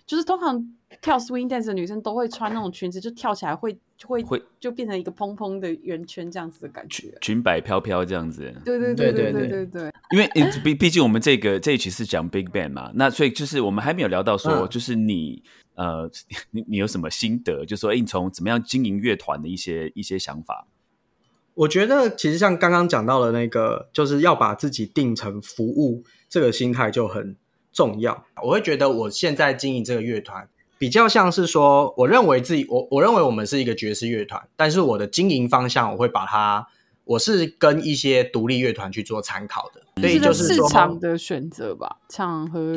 就是通常。跳 swing dance 的女生都会穿那种裙子，就跳起来会会会就变成一个蓬蓬的圆圈这样子的感觉，裙摆飘飘这样子。对对对对对对对。因为毕毕竟我们这个这一期是讲 big band 嘛，那所以就是我们还没有聊到说，就是你呃，你你有什么心得？就说哎，你从怎么样经营乐团的一些一些想法？我觉得其实像刚刚讲到的那个，就是要把自己定成服务，这个心态就很重要。我会觉得我现在经营这个乐团。比较像是说，我认为自己，我我认为我们是一个爵士乐团，但是我的经营方向，我会把它，我是跟一些独立乐团去做参考的，所以就是市场的选择吧，场合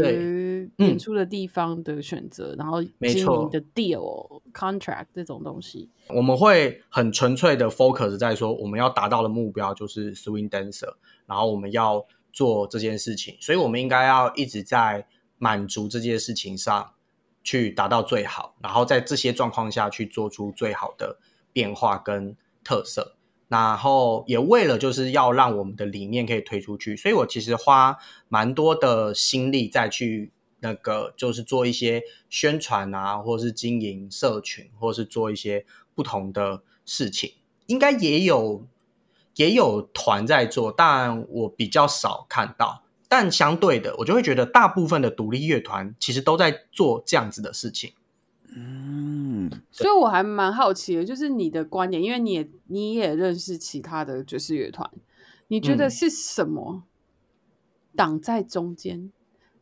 演出的地方的选择，然后经营的 deal contract 这种东西，我们会很纯粹的 focus 在说，我们要达到的目标就是 swing dancer，然后我们要做这件事情，所以我们应该要一直在满足这件事情上。去达到最好，然后在这些状况下去做出最好的变化跟特色，然后也为了就是要让我们的理念可以推出去，所以我其实花蛮多的心力再去那个就是做一些宣传啊，或是经营社群，或是做一些不同的事情，应该也有也有团在做，但我比较少看到。但相对的，我就会觉得大部分的独立乐团其实都在做这样子的事情。嗯嗯，所以我还蛮好奇的，就是你的观点，因为你也你也认识其他的爵士乐团，你觉得嗯是什么挡在中间，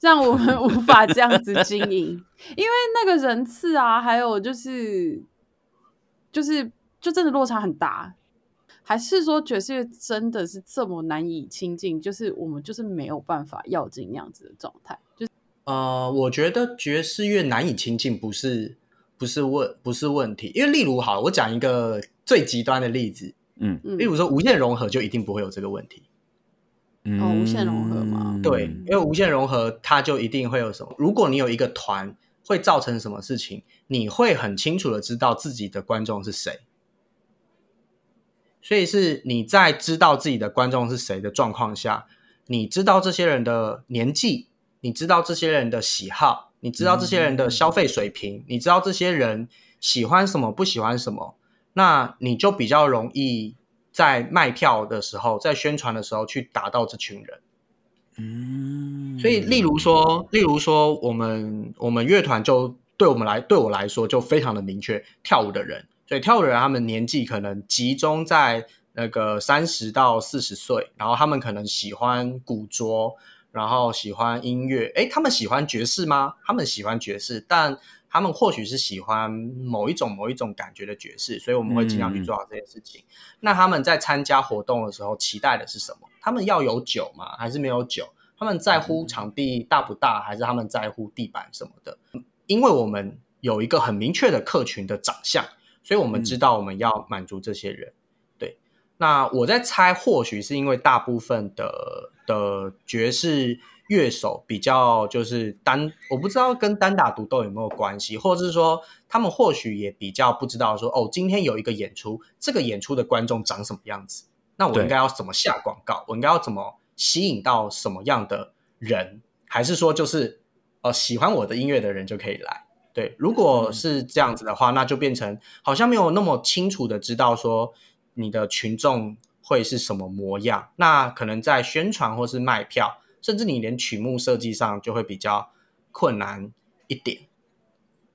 让我们无法这样子经营？因为那个人次啊，还有就是就是就真的落差很大，还是说爵士乐真的是这么难以亲近？就是我们就是没有办法要进那样子的状态，就是呃，我觉得爵士乐难以亲近不是不是问不是问题，因为例如好，我讲一个最极端的例子，嗯嗯例如说无限融合就一定不会有这个问题。嗯哦无限融合嘛对，因为无限融合它就一定会有什么。如果你有一个团会造成什么事情，你会很清楚的知道自己的观众是谁。所以是你在知道自己的观众是谁的状况下，你知道这些人的年纪，你知道这些人的喜好，你知道这些人的消费水平，你知道这些人喜欢什么不喜欢什么，那你就比较容易在卖票的时候，在宣传的时候去达到这群人。嗯，所以，例如说，例如说，我们我们乐团就对我们来，对我来说就非常的明确，跳舞的人，所以跳舞的人他们年纪可能集中在那个三十到四十岁，然后他们可能喜欢古着，然后喜欢音乐，诶，他们喜欢爵士吗？他们喜欢爵士，但他们或许是喜欢某一种某一种感觉的爵士，所以我们会尽量去做好这件事情。那他们在参加活动的时候，期待的是什么？他们要有酒吗？还是没有酒？他们在乎场地大不大，还是他们在乎地板什么的？因为我们有一个很明确的客群的长相，所以我们知道我们要满足这些人。对，那我在猜，或许是因为大部分的的爵士乐手比较就是单，我不知道跟单打独斗有没有关系，或者是说他们或许也比较不知道说哦，今天有一个演出，这个演出的观众长什么样子，那我应该要怎么下广告？我应该要怎么吸引到什么样的人？还是说就是呃喜欢我的音乐的人就可以来？对，如果是这样子的话，那就变成好像没有那么清楚的知道说你的群众会是什么模样。那可能在宣传或是卖票，甚至你连曲目设计上就会比较困难一点。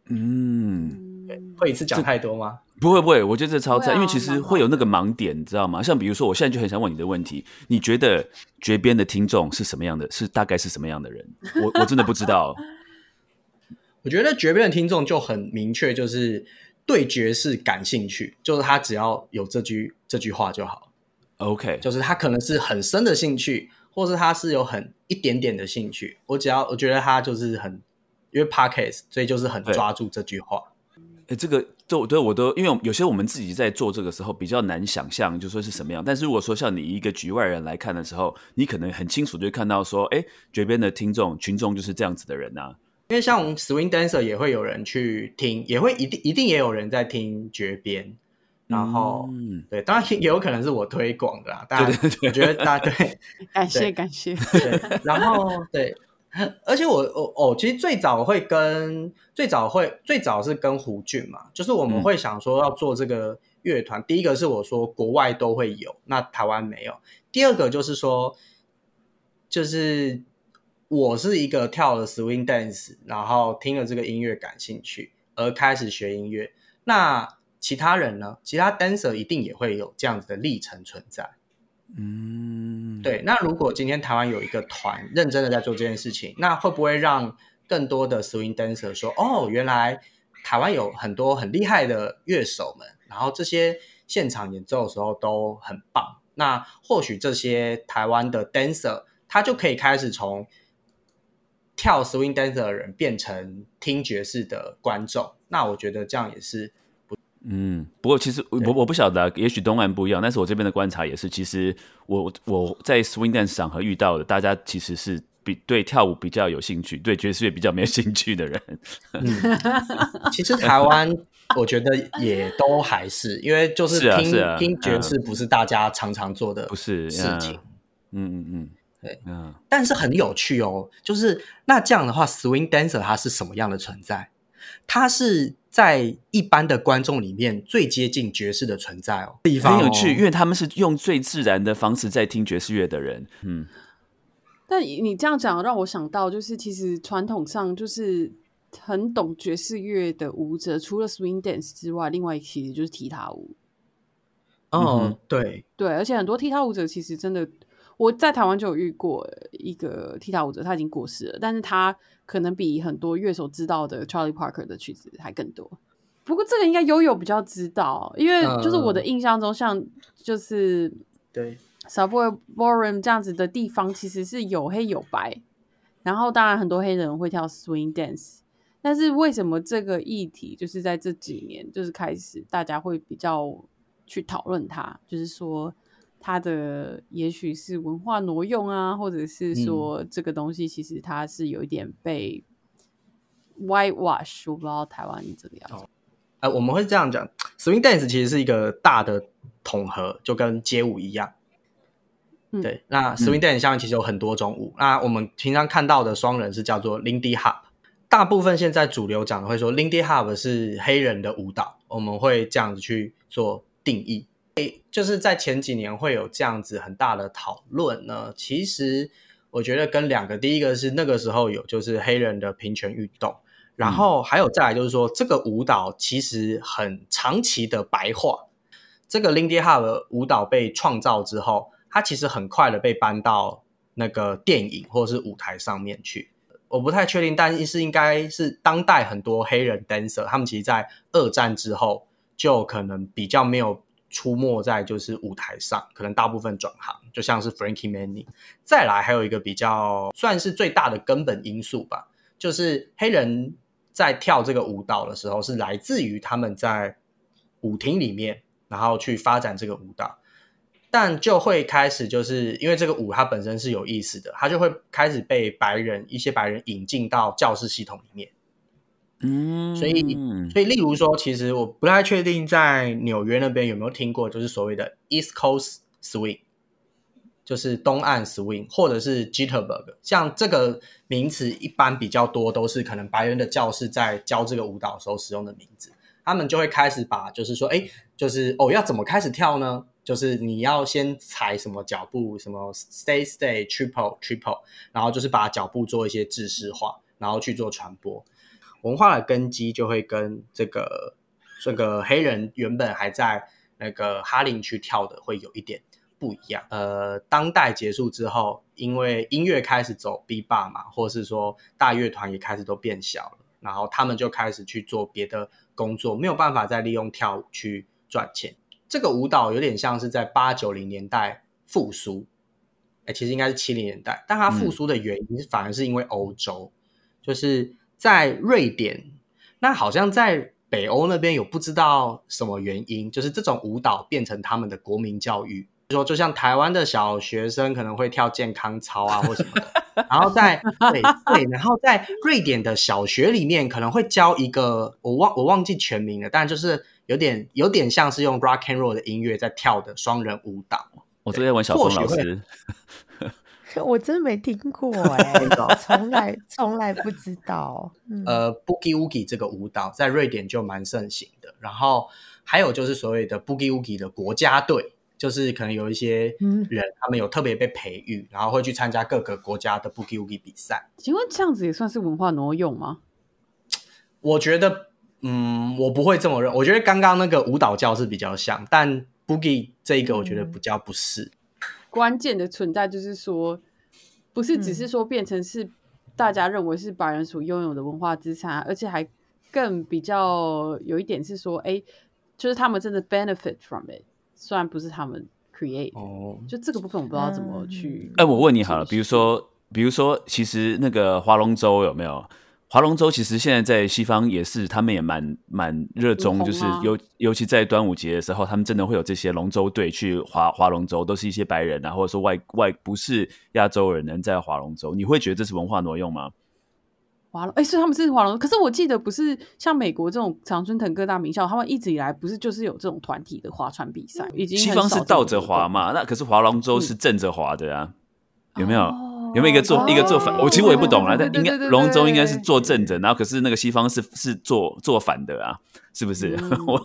嗯，对，会一次讲太多吗？不会不会，我觉得这超赞，啊因为其实会有那个盲点，你知道吗？像比如说，我现在就很想问你的问题，你觉得绝边的听众是什么样的？是大概是什么样的人？我我真的不知道。我觉得绝边的听众就很明确，就是对爵士感兴趣，就是他只要有这句这句话就好。OK，就是他可能是很深的兴趣，或是他是有很一点点的兴趣。我只要我觉得他就是很因为 podcast，所以就是很抓住这句话。哎，这个都对我都，因为有些我们自己在做这个时候比较难想象，就说是什么样。但是如果说像你一个局外人来看的时候，你可能很清楚就会看到说，哎，绝边的听众群众就是这样子的人呐、因为像 swing dancer 也会有人去听，也会一定一定也有人在听绝边，然后、嗯对，当然也有可能是我推广的啦。当然，对对对我觉得大家对感谢感谢。对，然后对，而且我我哦，其实最早会跟最早会最早是跟胡俊嘛，就是我们嗯会想说要做这个乐团。第一个是我说国外都会有，那台湾没有。第二个就是说，就是我是一个跳了 swing dance，然后听了这个音乐感兴趣，而开始学音乐。那其他人呢？其他 dancer 一定也会有这样子的历程存在。嗯，对，那如果今天台湾有一个团认真的在做这件事情，那会不会让更多的 swing dancer 说，哦，原来台湾有很多很厉害的乐手们，然后这些现场演奏的时候都很棒。那或许这些台湾的 dancer 他就可以开始从跳 swing dancer 的人变成听爵士的观众。那我觉得这样也是不嗯，不过其实我我不晓得啊、也许东岸不一样，但是我这边的观察也是，其实我我在 swing dance 场合遇到的，大家其实是比对跳舞比较有兴趣，对爵士乐比较没有兴趣的人。嗯，其实台湾我觉得也都还是，因为就是听听爵士不是大家常常做的不是事情，嗯嗯嗯，对，嗯，但是很有趣哦。就是那这样的话，swing dancer 它是什么样的存在？它是在一般的观众里面最接近爵士的存在哦，地方很有趣，因为为他们是用最自然的方式在听爵士乐的人。嗯，但你这样讲让我想到，就是其实传统上就是很懂爵士乐的舞者，除了 swing dance 之外，另外其实就是踢踏舞。哦，对对，而且很多踢踏舞者其实真的，我在台湾就有遇过一个踢踏舞者，他已经过世了，但是他可能比很多乐手知道的 Charlie Parker 的曲子还更多。不过这个应该悠悠比较知道，因为就是我的印象中，像就是对。Subway Ballroom 这样子的地方，其实是有黑有白，然后当然很多黑人会跳 swing dance，但是为什么这个议题就是在这几年就是开始大家会比较去讨论它，就是说它的也许是文化挪用啊，或者是说这个东西其实它是有一点被 whitewash，我不知道台湾这个样子。呃，我们会这样讲，swing dance 其实是一个大的统合，就跟街舞一样。嗯对，那 swing dance 下面其实有很多种舞。那我们平常看到的双人是叫做 Lindy Hop，大部分现在主流讲的会说 Lindy Hop 是黑人的舞蹈，我们会这样子去做定义。诶，就是在前几年会有这样子很大的讨论呢。其实我觉得跟两个，第一个是那个时候有就是黑人的平权运动。然后还有再来就是说，这个舞蹈其实很长期的白化。这个 Lindy Hop 的舞蹈被创造之后，它其实很快的被搬到那个电影或者是舞台上面去。我不太确定，但是应该是当代很多黑人 dancer，他们其实在二战之后就可能比较没有出没在就是舞台上，可能大部分转行，就像是 Frankie Manning。再来还有一个比较算是最大的根本因素吧，就是黑人。在跳这个舞蹈的时候，是来自于他们在舞厅里面，然后去发展这个舞蹈，但就会开始就是因为这个舞它本身是有意思的，它就会开始被白人一些白人引进到教室系统里面。嗯，所以所以例如说，其实我不太确定在纽约那边有没有听过，就是所谓的 East Coast Swing。就是东岸 swing 或者是 jitterbug，像这个名词一般比较多都是可能白人的教室在教这个舞蹈的时候使用的名字，他们就会开始把就是说，哎，就是哦要怎么开始跳呢？就是你要先踩什么脚步，什么 stay stay triple triple，然后就是把脚步做一些制式化，然后去做传播。文化的根基就会跟这个这个黑人原本还在那个哈林区跳的会有一点。不一样，呃，当代结束之后，因为音乐开始走 B 霸嘛，或是说大乐团也开始都变小了，然后他们就开始去做别的工作，没有办法再利用跳舞去赚钱。这个舞蹈有点像是在八九零年代复苏，哎，其实应该是七零年代，但它复苏的原因反而是因为欧洲，就是在瑞典，那好像在北欧那边有不知道什么原因，就是这种舞蹈变成他们的国民教育。说就像台湾的小学生可能会跳健康操啊或什么的，然后在对对，然后在瑞典的小学里面可能会教一个我忘我忘记全名了，但就是有点有点像是用 rock and roll 的音乐在跳的双人舞蹈。我昨天问小峰老师，我真没听过 哎，从来从来不知道。呃，boogie woogie 这个舞蹈在瑞典就蛮盛行的，然后还有就是所谓的 boogie woogie 的国家队。就是可能有一些人，他们有特别被培育，然后会去参加各个国家的 boogie woogie 比赛。请问这样子也算是文化挪用吗？我觉得，嗯，我不会这么认。我觉得刚刚那个舞蹈教是比较像，但 boogie 这一个我觉得比较不是。关键的存在就是说，不是只是说变成是大家认为是白人所拥有的文化资产，而且还更比较有一点是说，哎，就是他们真的 benefit from it。虽然不是他们 create，哦，就这个部分我不知道怎么去。哎，我问你好了，比如说，比如说，其实那个划龙舟有没有？划龙舟其实现在在西方也是，他们也蛮蛮热衷，就是尤尤其在端午节的时候，他们真的会有这些龙舟队去划划龙舟，都是一些白人啊，或者说外外不是亚洲人能在划龙舟。你会觉得这是文化挪用吗？划龙，哎，所以他们是划龙，可是我记得不是像美国这种常春藤各大名校，他们一直以来不是就是有这种团体的划船比赛，已经西方是倒着划嘛，那可是划龙舟是正着划的啊，有没有？有没有一个做、哦一个做反？我其实我也不懂啊，但应该龙舟应该是对做正的，然后可是那个西方是是做做反的啊，是不是？嗯 我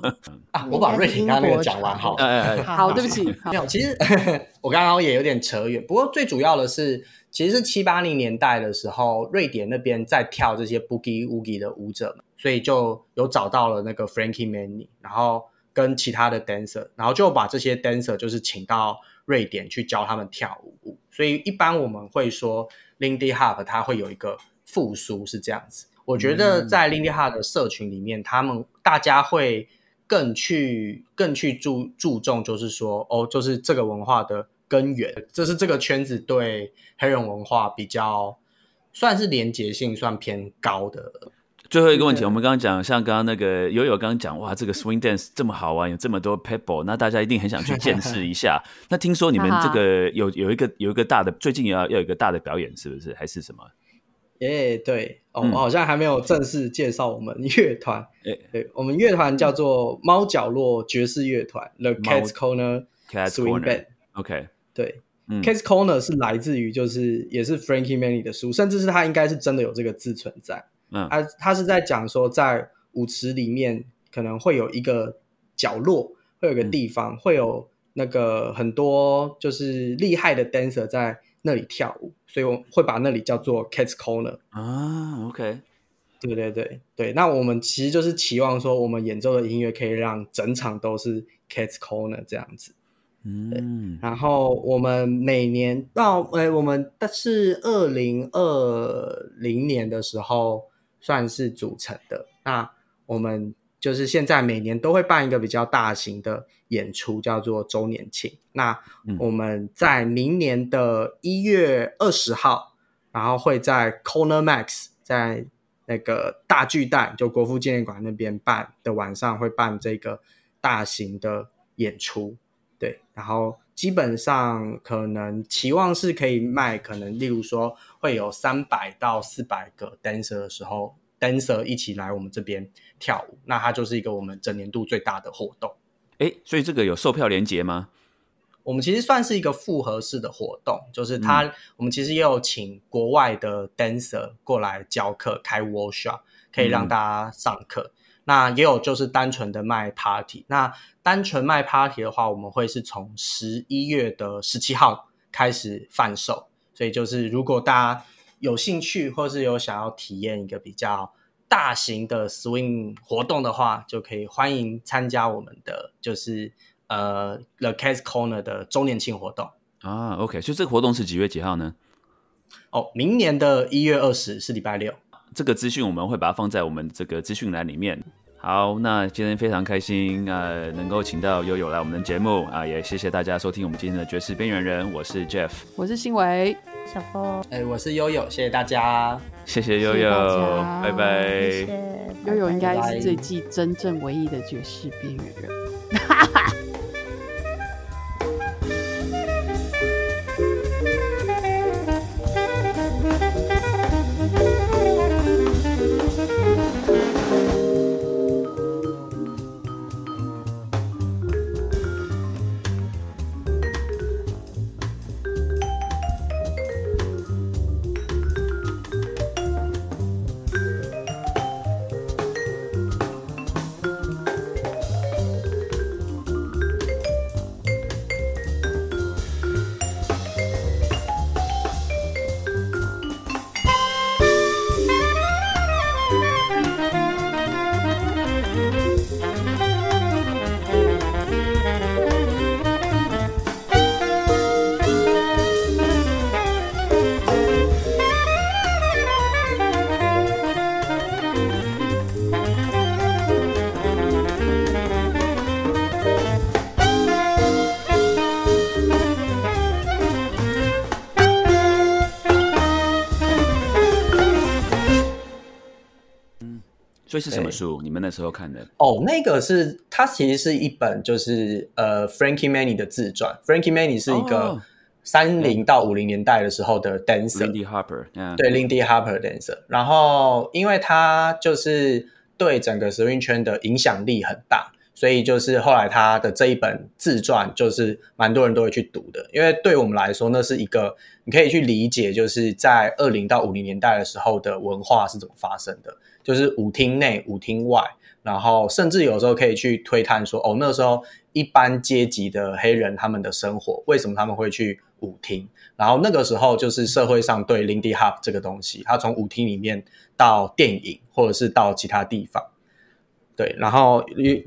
啊，我把瑞典刚刚那个讲完好了。哎哎哎，好，对不起，好没有，其实 我刚刚也有点扯远。不过最主要的是，其实是七八零年代的时候，瑞典那边在跳这些 boogie woogie 的舞者们，所以就有找到了那个 Frankie Manny，然后跟其他的 dancer，然后就把这些 dancer 就是请到瑞典去教他们跳舞。所以一般我们会说 Lindy Hop 它会有一个复苏是这样子。我觉得在 Lindy Hop 的社群里面，他们大家会更去更去注注重，就是说哦，就是这个文化的根源，这是这个圈子对黑人文化比较算是连结性算偏高的。最后一个问题，我们刚刚讲，像刚刚那个友友刚刚讲，哇，这个 swing dance 这么好玩，有这么多 pebble，那大家一定很想去见识一下。那听说你们这个有有一个有一个大的，最近也要要有一个大的表演，是不是？还是什么？耶、对哦，嗯我好像还没有正式介绍我们乐团。诶对我们乐团叫做猫角落爵士乐团 The Cats Corner Cat Swing Band。OK，对、嗯 Cats Corner 是来自于就是也是 Frankie Manny 的书，甚至是他应该是真的有这个字存在。嗯他他是在讲说，在舞池里面可能会有一个角落，会有个地方，会有那个很多就是厉害的 dancer 在那里跳舞，所以我会把那里叫做 Cats Corner。啊，OK，对对对对，那我们其实就是期望说，我们演奏的音乐可以让整场都是 Cats Corner 这样子。嗯，然后我们每年到哎，我们但是二零二零年的时候算是组成的。那我们就是现在每年都会办一个比较大型的演出，叫做周年庆。那嗯我们在明年的一月二十号，然后会在 Corner Max 在那个大巨蛋，就国父纪念馆那边办的晚上会办这个大型的演出。对，然后基本上可能期望是可以卖，可能例如说会有三百到四百个 dancer 的时候，dancer 一起来我们这边跳舞，那它就是一个我们整年度最大的活动。哎，所以这个有售票连接吗？我们其实算是一个复合式的活动，就是它，我们其实也有请国外的 dancer 过来教课，开 workshop，可以让大家上课。那也有就是单纯的卖 party。那单纯卖 party 的话，我们会是从十一月的十七号开始贩售。所以就是如果大家有兴趣，或是有想要体验一个比较大型的 swing 活动的话，就可以欢迎参加我们的就是呃 The Case Corner 的周年庆活动。啊，OK，所以这个活动是几月几号呢？哦，明年的一月二十是礼拜六。这个资讯我们会把它放在我们这个资讯栏里面。好，那今天非常开心啊、呃能够请到悠悠来我们的节目啊、也谢谢大家收听我们今天的爵士边缘人，我是 Jeff，我是新维，小峰，哎，我是悠悠，谢谢大家。谢谢悠悠拜拜。悠悠应该是这季真正唯一的爵士边缘人。是什么书？你们那时候看的？哦，那个是它其实是一本就是呃 Frankie Manny 的自传。Frankie Manny 是一个哦三零到五零年代的时候的 dancer，、对 Lindy Harper dancer。然后因为他就是对整个 swing 圈的影响力很大，所以就是后来他的这一本自传，就是蛮多人都会去读的，因为对我们来说，那是一个你可以去理解，就是在二零到五零年代的时候的文化是怎么发生的，就是舞厅内、舞厅外，然后甚至有时候可以去推探说，哦，那时候一般阶级的黑人他们的生活，为什么他们会去舞厅？然后那个时候就是社会上对 Lindy Hop 这个东西，他从舞厅里面到电影，或者是到其他地方。对，然后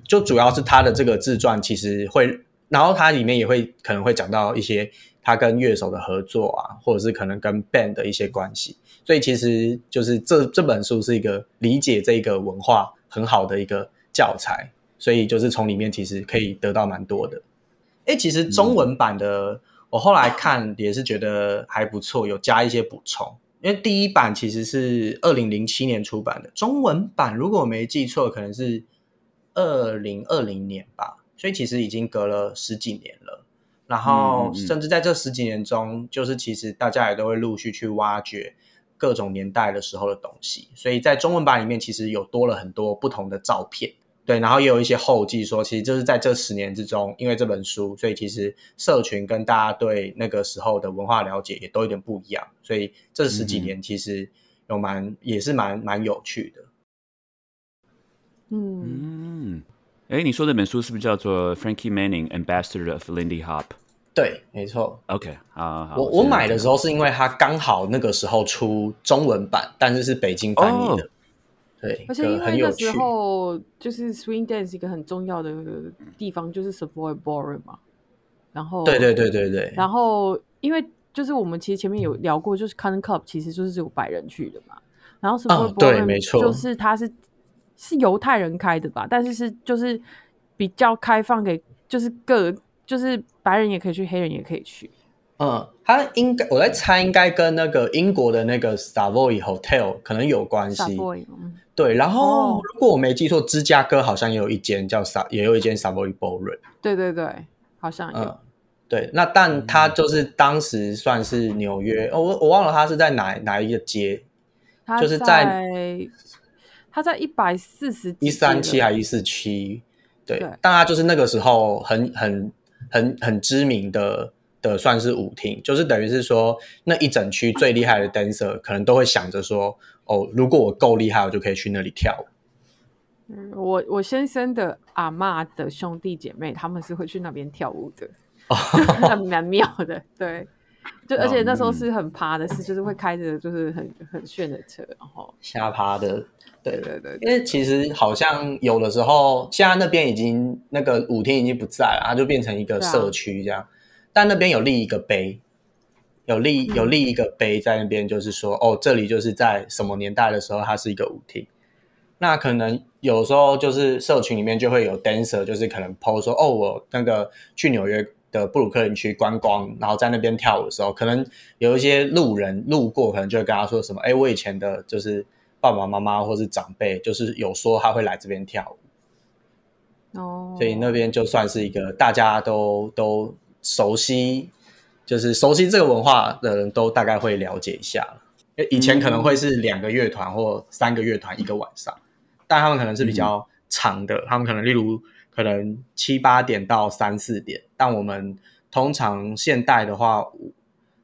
就主要是他的这个自传，其实会，然后它里面也会可能会讲到一些他跟乐手的合作啊，或者是可能跟 band 的一些关系，所以其实就是这这本书是一个理解这个文化很好的一个教材，所以就是从里面其实可以得到蛮多的。哎，其实中文版的我后来看也是觉得还不错，有加一些补充。因为第一版其实是二零零七年出版的，中文版如果我没记错，可能是二零二零年吧，所以其实已经隔了十几年了。然后甚至在这十几年中，就是其实大家也都会陆续去挖掘各种年代的时候的东西，所以在中文版里面其实有多了很多不同的照片。对，然后也有一些后记说，其实就是在这十年之中，因为这本书，所以其实社群跟大家对那个时候的文化了解也都有点不一样，所以这十几年其实有蛮也是蛮蛮有趣的。嗯嗯，哎，你说这本书是不是叫做 Frankie Manning Ambassador of Lindy Hop？对，没错。OK，好，我我买的时候是因为它刚好那个时候出中文版，但是是北京翻译的。对，而且因为那时候就是 swing dance 一个很重要的地方就是 Savoy Ballroom 嘛，然后对对对对对，然后因为就是我们其实前面有聊过，就是 c o n Club 其实就是只有白人去的嘛，然后 Savoy Ballroom 就是它是是犹太人开的吧，但是是就是比较开放给就是各就是白人也可以去，黑人也可以去。嗯，他应该我在猜，应该跟那个英国的那个 Savoy Hotel 可能有关系。对，然后如果我没记错，芝加哥好像也有一间叫 Sa，也有一间 Savoy Ballroom。对对对，好像有。对，那但他就是当时算是纽约，哦，我我忘了他是在哪哪一个街，就是在他在一百四十一三七还一四七，对，但他就是那个时候很很很很知名的。的算是舞厅，就是等于是说那一整区最厉害的 dancer 可能都会想着说，哦，如果我够厉害，我就可以去那里跳舞。嗯，我我先生的阿妈的兄弟姐妹，他们是会去那边跳舞的，很蛮妙的。对，就而且那时候是很趴的，是就是会开着就是很很炫的车，然后瞎趴的。对对对，因为其实好像有的时候，现在那边已经那个舞厅已经不在了，它就变成一个社区这样。但那边有立一个碑，有立有立一个碑在那边，就是说，哦，这里就是在什么年代的时候，它是一个舞厅。那可能有时候就是社群里面就会有 dancer，就是可能 post 说，哦，我那个去纽约的布鲁克林区观光，然后在那边跳舞的时候，可能有一些路人路过，可能就会跟他说什么，哎，我以前的就是爸爸妈妈或是长辈，就是有说他会来这边跳舞。哦，所以那边就算是一个大家都都。熟悉就是熟悉这个文化的人都大概会了解一下以前可能会是两个乐团或三个乐团一个晚上，但他们可能是比较长的，他们可能例如可能七八点到三四点，但我们通常现代的话，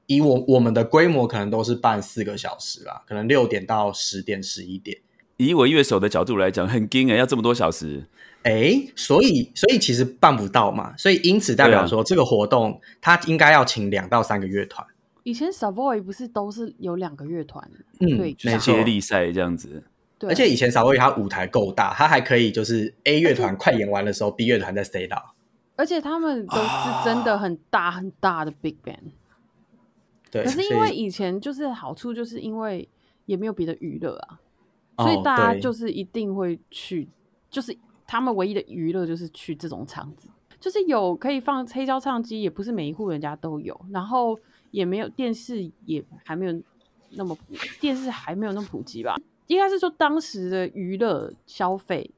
以我我们的规模可能都是办四个小时啦，可能六点到十点十一点。以我乐手的角度来讲，很惊啊，要这么多小时。哎，所以所以其实办不到嘛，所以因此代表说这个活动它应该要请两到三个乐团。以前 Savoy 不是都是有两个乐团，嗯，对，接力赛这样子。对，而且以前 Savoy 它舞台够大，它还可以就是 A 乐团快演完的时候，B 乐团再 stay 到。而且他们都是真的很大很大的 Big Band。对，可是因为以前就是好处，就是因为也没有别的娱乐啊，所以大家就是一定会去，就是。他们唯一的娱乐就是去这种场子，就是有可以放黑胶唱机，也不是每一户人家都有，然后也没有电视，也还没有那么电视还没有那么普及吧。应该是说当时的娱乐消费，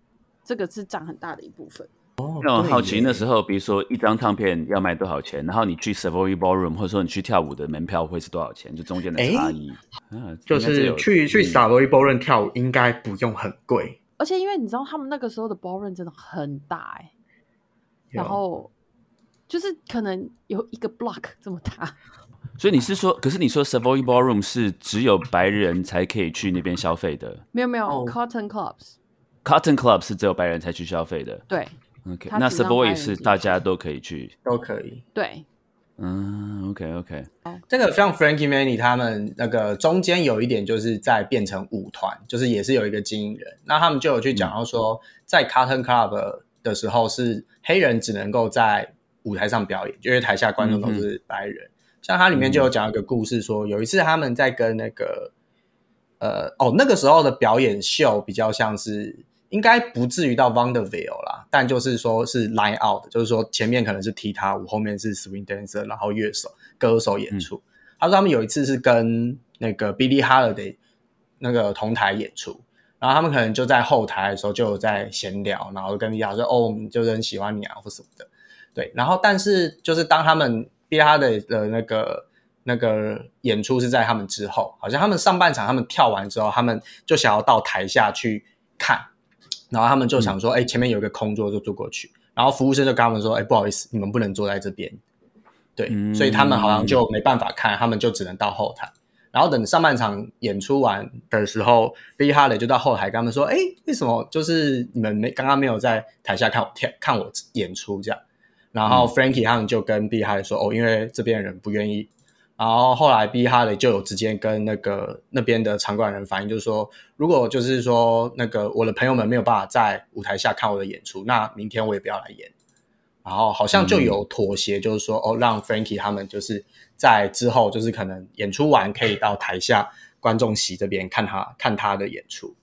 这个是占很大的一部分。哦，那我好奇那时候，比如说一张唱片要卖多少钱，然后你去 Savoy Ballroom，或者说你去跳舞的门票会是多少钱？就中间的差异。嗯，就是去去 Savoy Ballroom 跳舞应该不用很贵。而且因为你知道他们那个时候的 ballroom 真的很大哎、然有后就是可能有一个 block 这么大。所以你是说，可是你说 Savoy Ballroom 是只有白人才可以去那边消费的没有没有、哦 cotton clubs，，Cotton Club 是只有白人才去消费的。对 OK，那它只让白 Savoy 是大家都可以去。都可以。对，嗯，OK OK，这个像 Frankie Manny 他们那个中间有一点就是在变成舞团，就是也是有一个经营人，那他们就有去讲到说，在 Cotton Club 的时候是黑人只能够在舞台上表演，因为台下观众都是白人。像它里面就有讲一个故事说，有一次他们在跟那个呃哦那个时候的表演秀比较像是。应该不至于到 Wonderville 啦，但就是说是 line out，就是说前面可能是踢踏舞，后面是 swing dancer，然后乐手、歌手演出。他说他们有一次是跟那个 Billie Holiday 那个同台演出，然后他们可能就在后台的时候就有在闲聊，然后跟 Holiday 说：“哦，我们就是很喜欢你啊，或什么的。”对，然后但是就是当他们 Billie Holiday 的那个那个演出是在他们之后，好像他们上半场他们跳完之后，他们就想要到台下去看。然后他们就想说，哎、前面有一个空座，就坐过去。然后服务生就跟他们说，哎，不好意思，你们不能坐在这边。对，嗯所以他们好像就没办法看，他们就只能到后台。然后等上半场演出完的时候，Billy Holiday 就到后台跟他们说，哎，为什么就是你们没刚刚没有在台下看我跳看我演出这样？然后 Frankie 他们就跟 Billy Holiday 说，哦，因为这边人不愿意然后后来 B 哈雷就有直接跟那个那边的场馆人反映，就是说，如果就是说那个我的朋友们没有办法在舞台下看我的演出，那明天我也不要来演。然后好像就有妥协，就是说、哦，让 Frankie 他们就是在之后就是可能演出完可以到台下观众席这边看他看他的演出。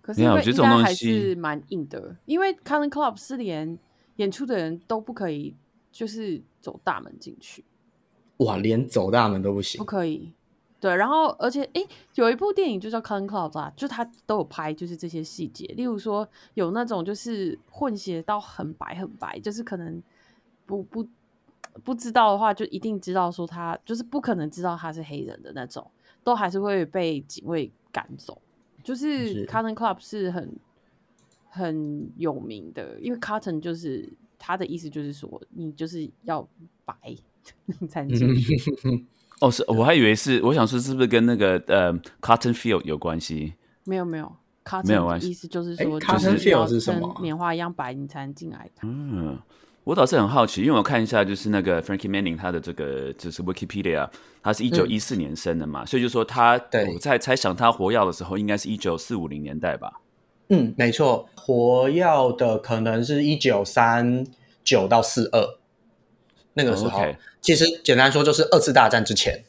可是因为我觉得这种东西是蛮硬的，因为 Cotton Club 是连演出的人都不可以，就是走大门进去，哇，连走大门都不行不。可以。对，然后而且诶，有一部电影就叫《Cotton Club》啊，就他都有拍，就是这些细节，例如说有那种就是混血到很白很白，就是可能不不不知道的话，就一定知道说他就是不可能知道他是黑人的那种，都还是会被警卫赶走。就是是 Cotton Club 是很很有名的，因为 Cotton 就是他的意思就是说你就是要白你才能进去。哦，是我还以为是，我想说是不是跟那个呃 Cotton Field 有关系？没有没有，cotton 没有关系意思就是诶说，cotton 就是要 field 是什跟么啊棉花一样白，你才能进来看。嗯，我倒是很好奇，因为我看一下就是那个 Frankie Manning 他的这个就是 Wikipedia，他是一九一四年生的嘛，所以就说他对我在猜想他活跃的时候应该是一九四五零年代吧。嗯，没错，活跃的可能是一九三九到四二那个时候。其实简单说就是二次大战之前。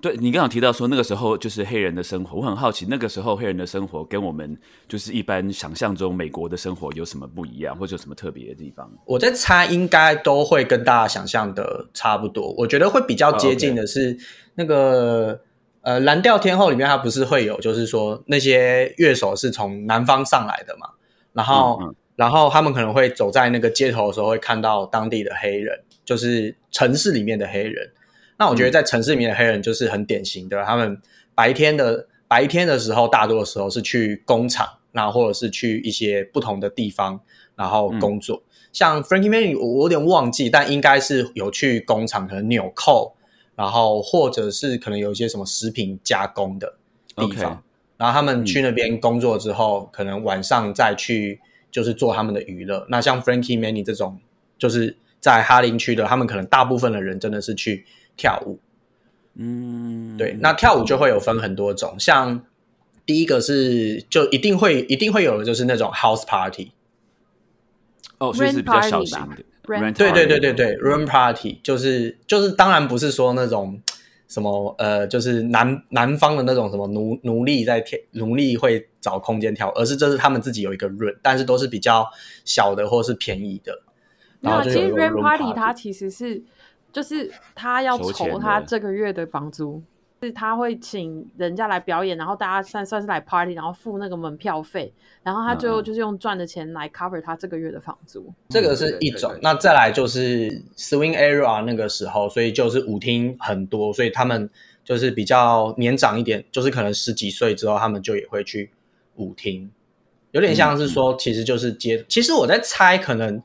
对你刚刚提到说那个时候就是黑人的生活，我很好奇那个时候黑人的生活跟我们就是一般想象中美国的生活有什么不一样，或者有什么特别的地方？我在猜，应该都会跟大家想象的差不多。我觉得会比较接近的是那个、呃《蓝调天后》里面，它不是会有，就是说那些乐手是从南方上来的嘛，然后、嗯嗯然后他们可能会走在那个街头的时候，会看到当地的黑人，就是城市里面的黑人。那我觉得在城市里面的黑人就是很典型的，他们白天的白天的时候，大多的时候是去工厂，那或者是去一些不同的地方，然后工作。像 Frankie Manning，我我有点忘记，但应该是有去工厂，可能纽扣，然后或者是可能有一些什么食品加工的地方。然后他们去那边工作之后，可能晚上再去就是做他们的娱乐。那像 Frankie Manning 这种，就是在哈林区的，他们可能大部分的人真的是去跳舞。嗯，对，那跳舞就会有分很多种，像第一个是就一定会一定会有的就是那种 house party，哦，所以是比较小型的对对对对对，room party 就是就是当然不是说那种什么呃，就是南南方的那种什么奴奴隶在跳奴隶会找空间跳，而是这是他们自己有一个 room，但是都是比较小的或是便宜的。没有啊，其实 Rent Party 它其实是就是他要筹他的这个月的房租，是他会请人家来表演，然后大家算算是来 party，然后付那个门票费，然后他最后就是用赚的钱来 cover 他这个月的房租。这个是一种，那再来就是 swing era 那个时候，所以就是舞厅很多，所以他们就是比较年长一点，就是可能十几岁之后，他们就也会去舞厅。有点像是说，其实就是接。其实我在猜，可能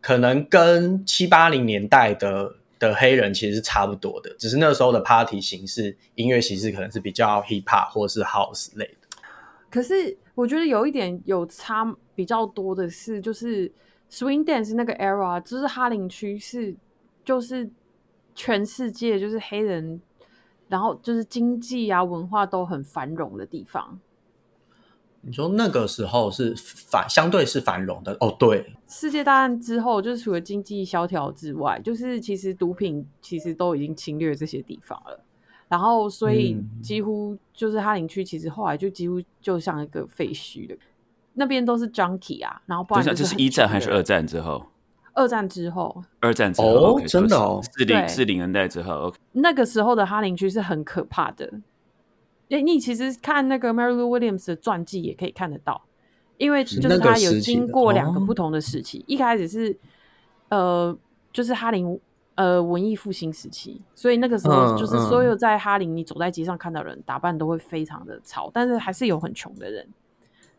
可能跟七八零年代的的黑人其实是差不多的，只是那时候的 party 形式、音乐形式可能是比较 hip hop 或是 house 类的。可是我觉得有一点有差比较多的是，就是 swing dance 那个 era，就是哈林区是就是全世界就是黑人，然后就是经济啊文化都很繁荣的地方。你说那个时候是繁相对是繁荣的哦，对。世界大战之后，就是除了经济萧条之外，就是其实毒品其实都已经侵略这些地方了。然后，所以几乎就是哈林区，其实后来就几乎就像一个废墟的，那边都是 junkie 啊。然后，不然这是一战还是二战之后？二战之后，二战之后，真的哦，四零四零年代之后，那个时候的哈林区是很可怕的。哎，你其实看那个 Mary Lou Williams 的传记也可以看得到，因为就是他有经过两个不同的时期，一开始是呃，就是哈林呃文艺复兴时期，所以那个时候就是所有在哈林你走在街上看到人打扮都会非常的潮，但是还是有很穷的人，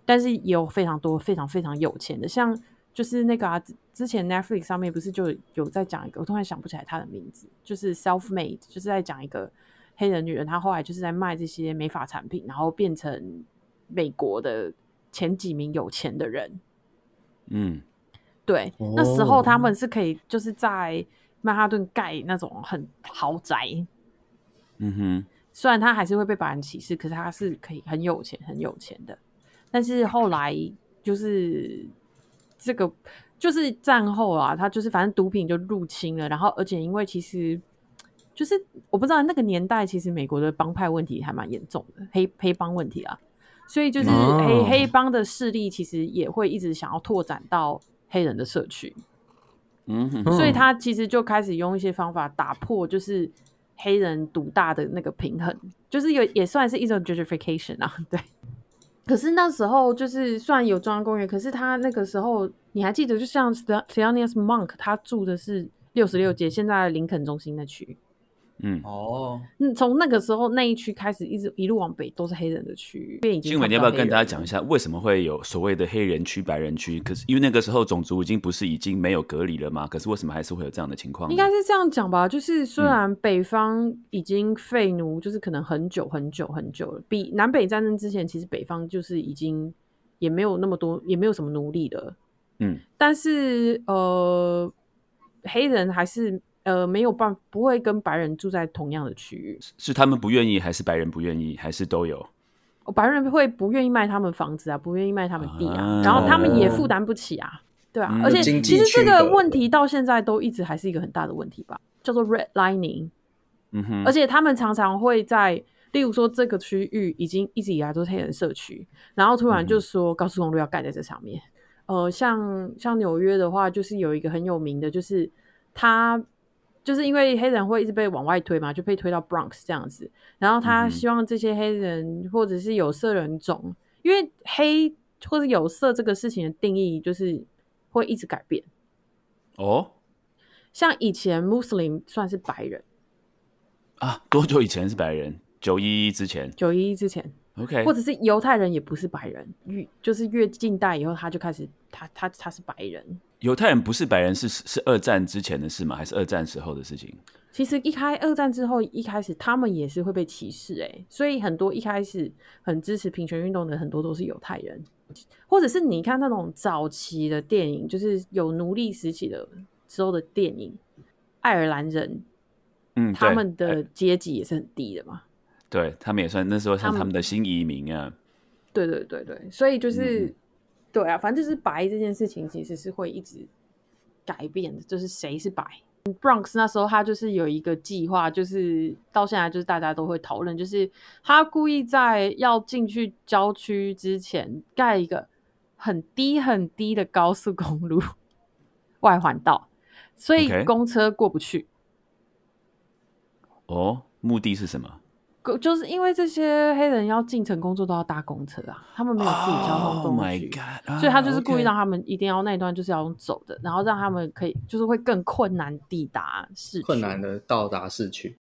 但是也有非常多非常非常有钱的，像就是那个啊，之前 Netflix 上面不是就有在讲一个，我突然想不起来他的名字，就是 Self Made，就是在讲一个。黑人女人，她后来就是在卖这些美发产品，然后变成美国的前几名有钱的人。嗯，对，那时候他们是可以就是在曼哈顿盖那种很豪宅。嗯哼，虽然他还是会被白人歧视，可是他是可以很有钱、很有钱的。但是后来就是这个，就是战后啊，他就是反正毒品就入侵了，然后而且因为其实。就是我不知道那个年代，其实美国的帮派问题还蛮严重的，黑黑帮问题啊，所以就是黑黑帮的势力其实也会一直想要拓展到黑人的社区，嗯，所以他其实就开始用一些方法打破，就是黑人独大的那个平衡，就是有也算是一种 gentrification 啊，对。可是那时候就是虽然有中央公园，可是他那个时候你还记得，就像 Thelonious Monk 他住的是六十六街，现在林肯中心那区。嗯哦，嗯，从那个时候那一区开始，一直一路往北都是黑人的区域。新闻你要不要跟大家讲一下，为什么会有所谓的黑人区、白人区？可是因为那个时候种族已经不是已经没有隔离了吗？可是为什么还是会有这样的情况？应该是这样讲吧，就是虽然北方已经废奴，就是可能很久很久很久了，比南北战争之前，其实北方就是已经也没有那么多，也没有什么奴隶的。嗯，但是呃，黑人还是。呃，没有办不会跟白人住在同样的区域，是他们不愿意，还是白人不愿意，还是都有？白人会不愿意卖他们房子啊，不愿意卖他们地啊，然后他们也负担不起啊，对啊，而且其实这个问题到现在都一直还是一个很大的问题吧，叫做 redlining，嗯哼，而且他们常常会在，例如说这个区域已经一直以来都是黑人社区，然后突然就说高速公路要盖在这上面，呃，像像纽约的话，就是有一个很有名的，就是他。就是因为黑人会一直被往外推嘛，就被推到 Bronx 这样子。然后他希望这些黑人或者是有色人种，因为黑或者有色这个事情的定义就是会一直改变。哦，像以前 Muslim 算是白人啊，多久以前是白人？九一一之前？九一一之前？OK，或者是犹太人也不是白人，越就是越近代以后，他就开始他他他是白人。犹太人不是白人，是是二战之前的事吗？还是二战时候的事情？其实一开二战之后，一开始他们也是会被歧视哎，所以很多一开始很支持平权运动的很多都是犹太人，或者是你看那种早期的电影，就是有奴隶时期的时候的电影，爱尔兰人，嗯，他们的阶级也是很低的嘛，对他们也算那时候像他们的新移民啊，对对对对，所以就是。对啊，反正就是白这件事情其实是会一直改变的，就是谁是白。Bronx 那时候他就是有一个计划，就是到现在就是大家都会讨论，就是他故意在要进去郊区之前盖一个很低很低的高速公路 外环道，所以公车过不去。哦，目的是什么？就是因为这些黑人要进城工作都要搭公车啊，他们没有自己交通工具，所以他就是故意让他们一定要那一段就是要用走的，然后让他们可以就是会更困难抵达市区，困难的到达市区。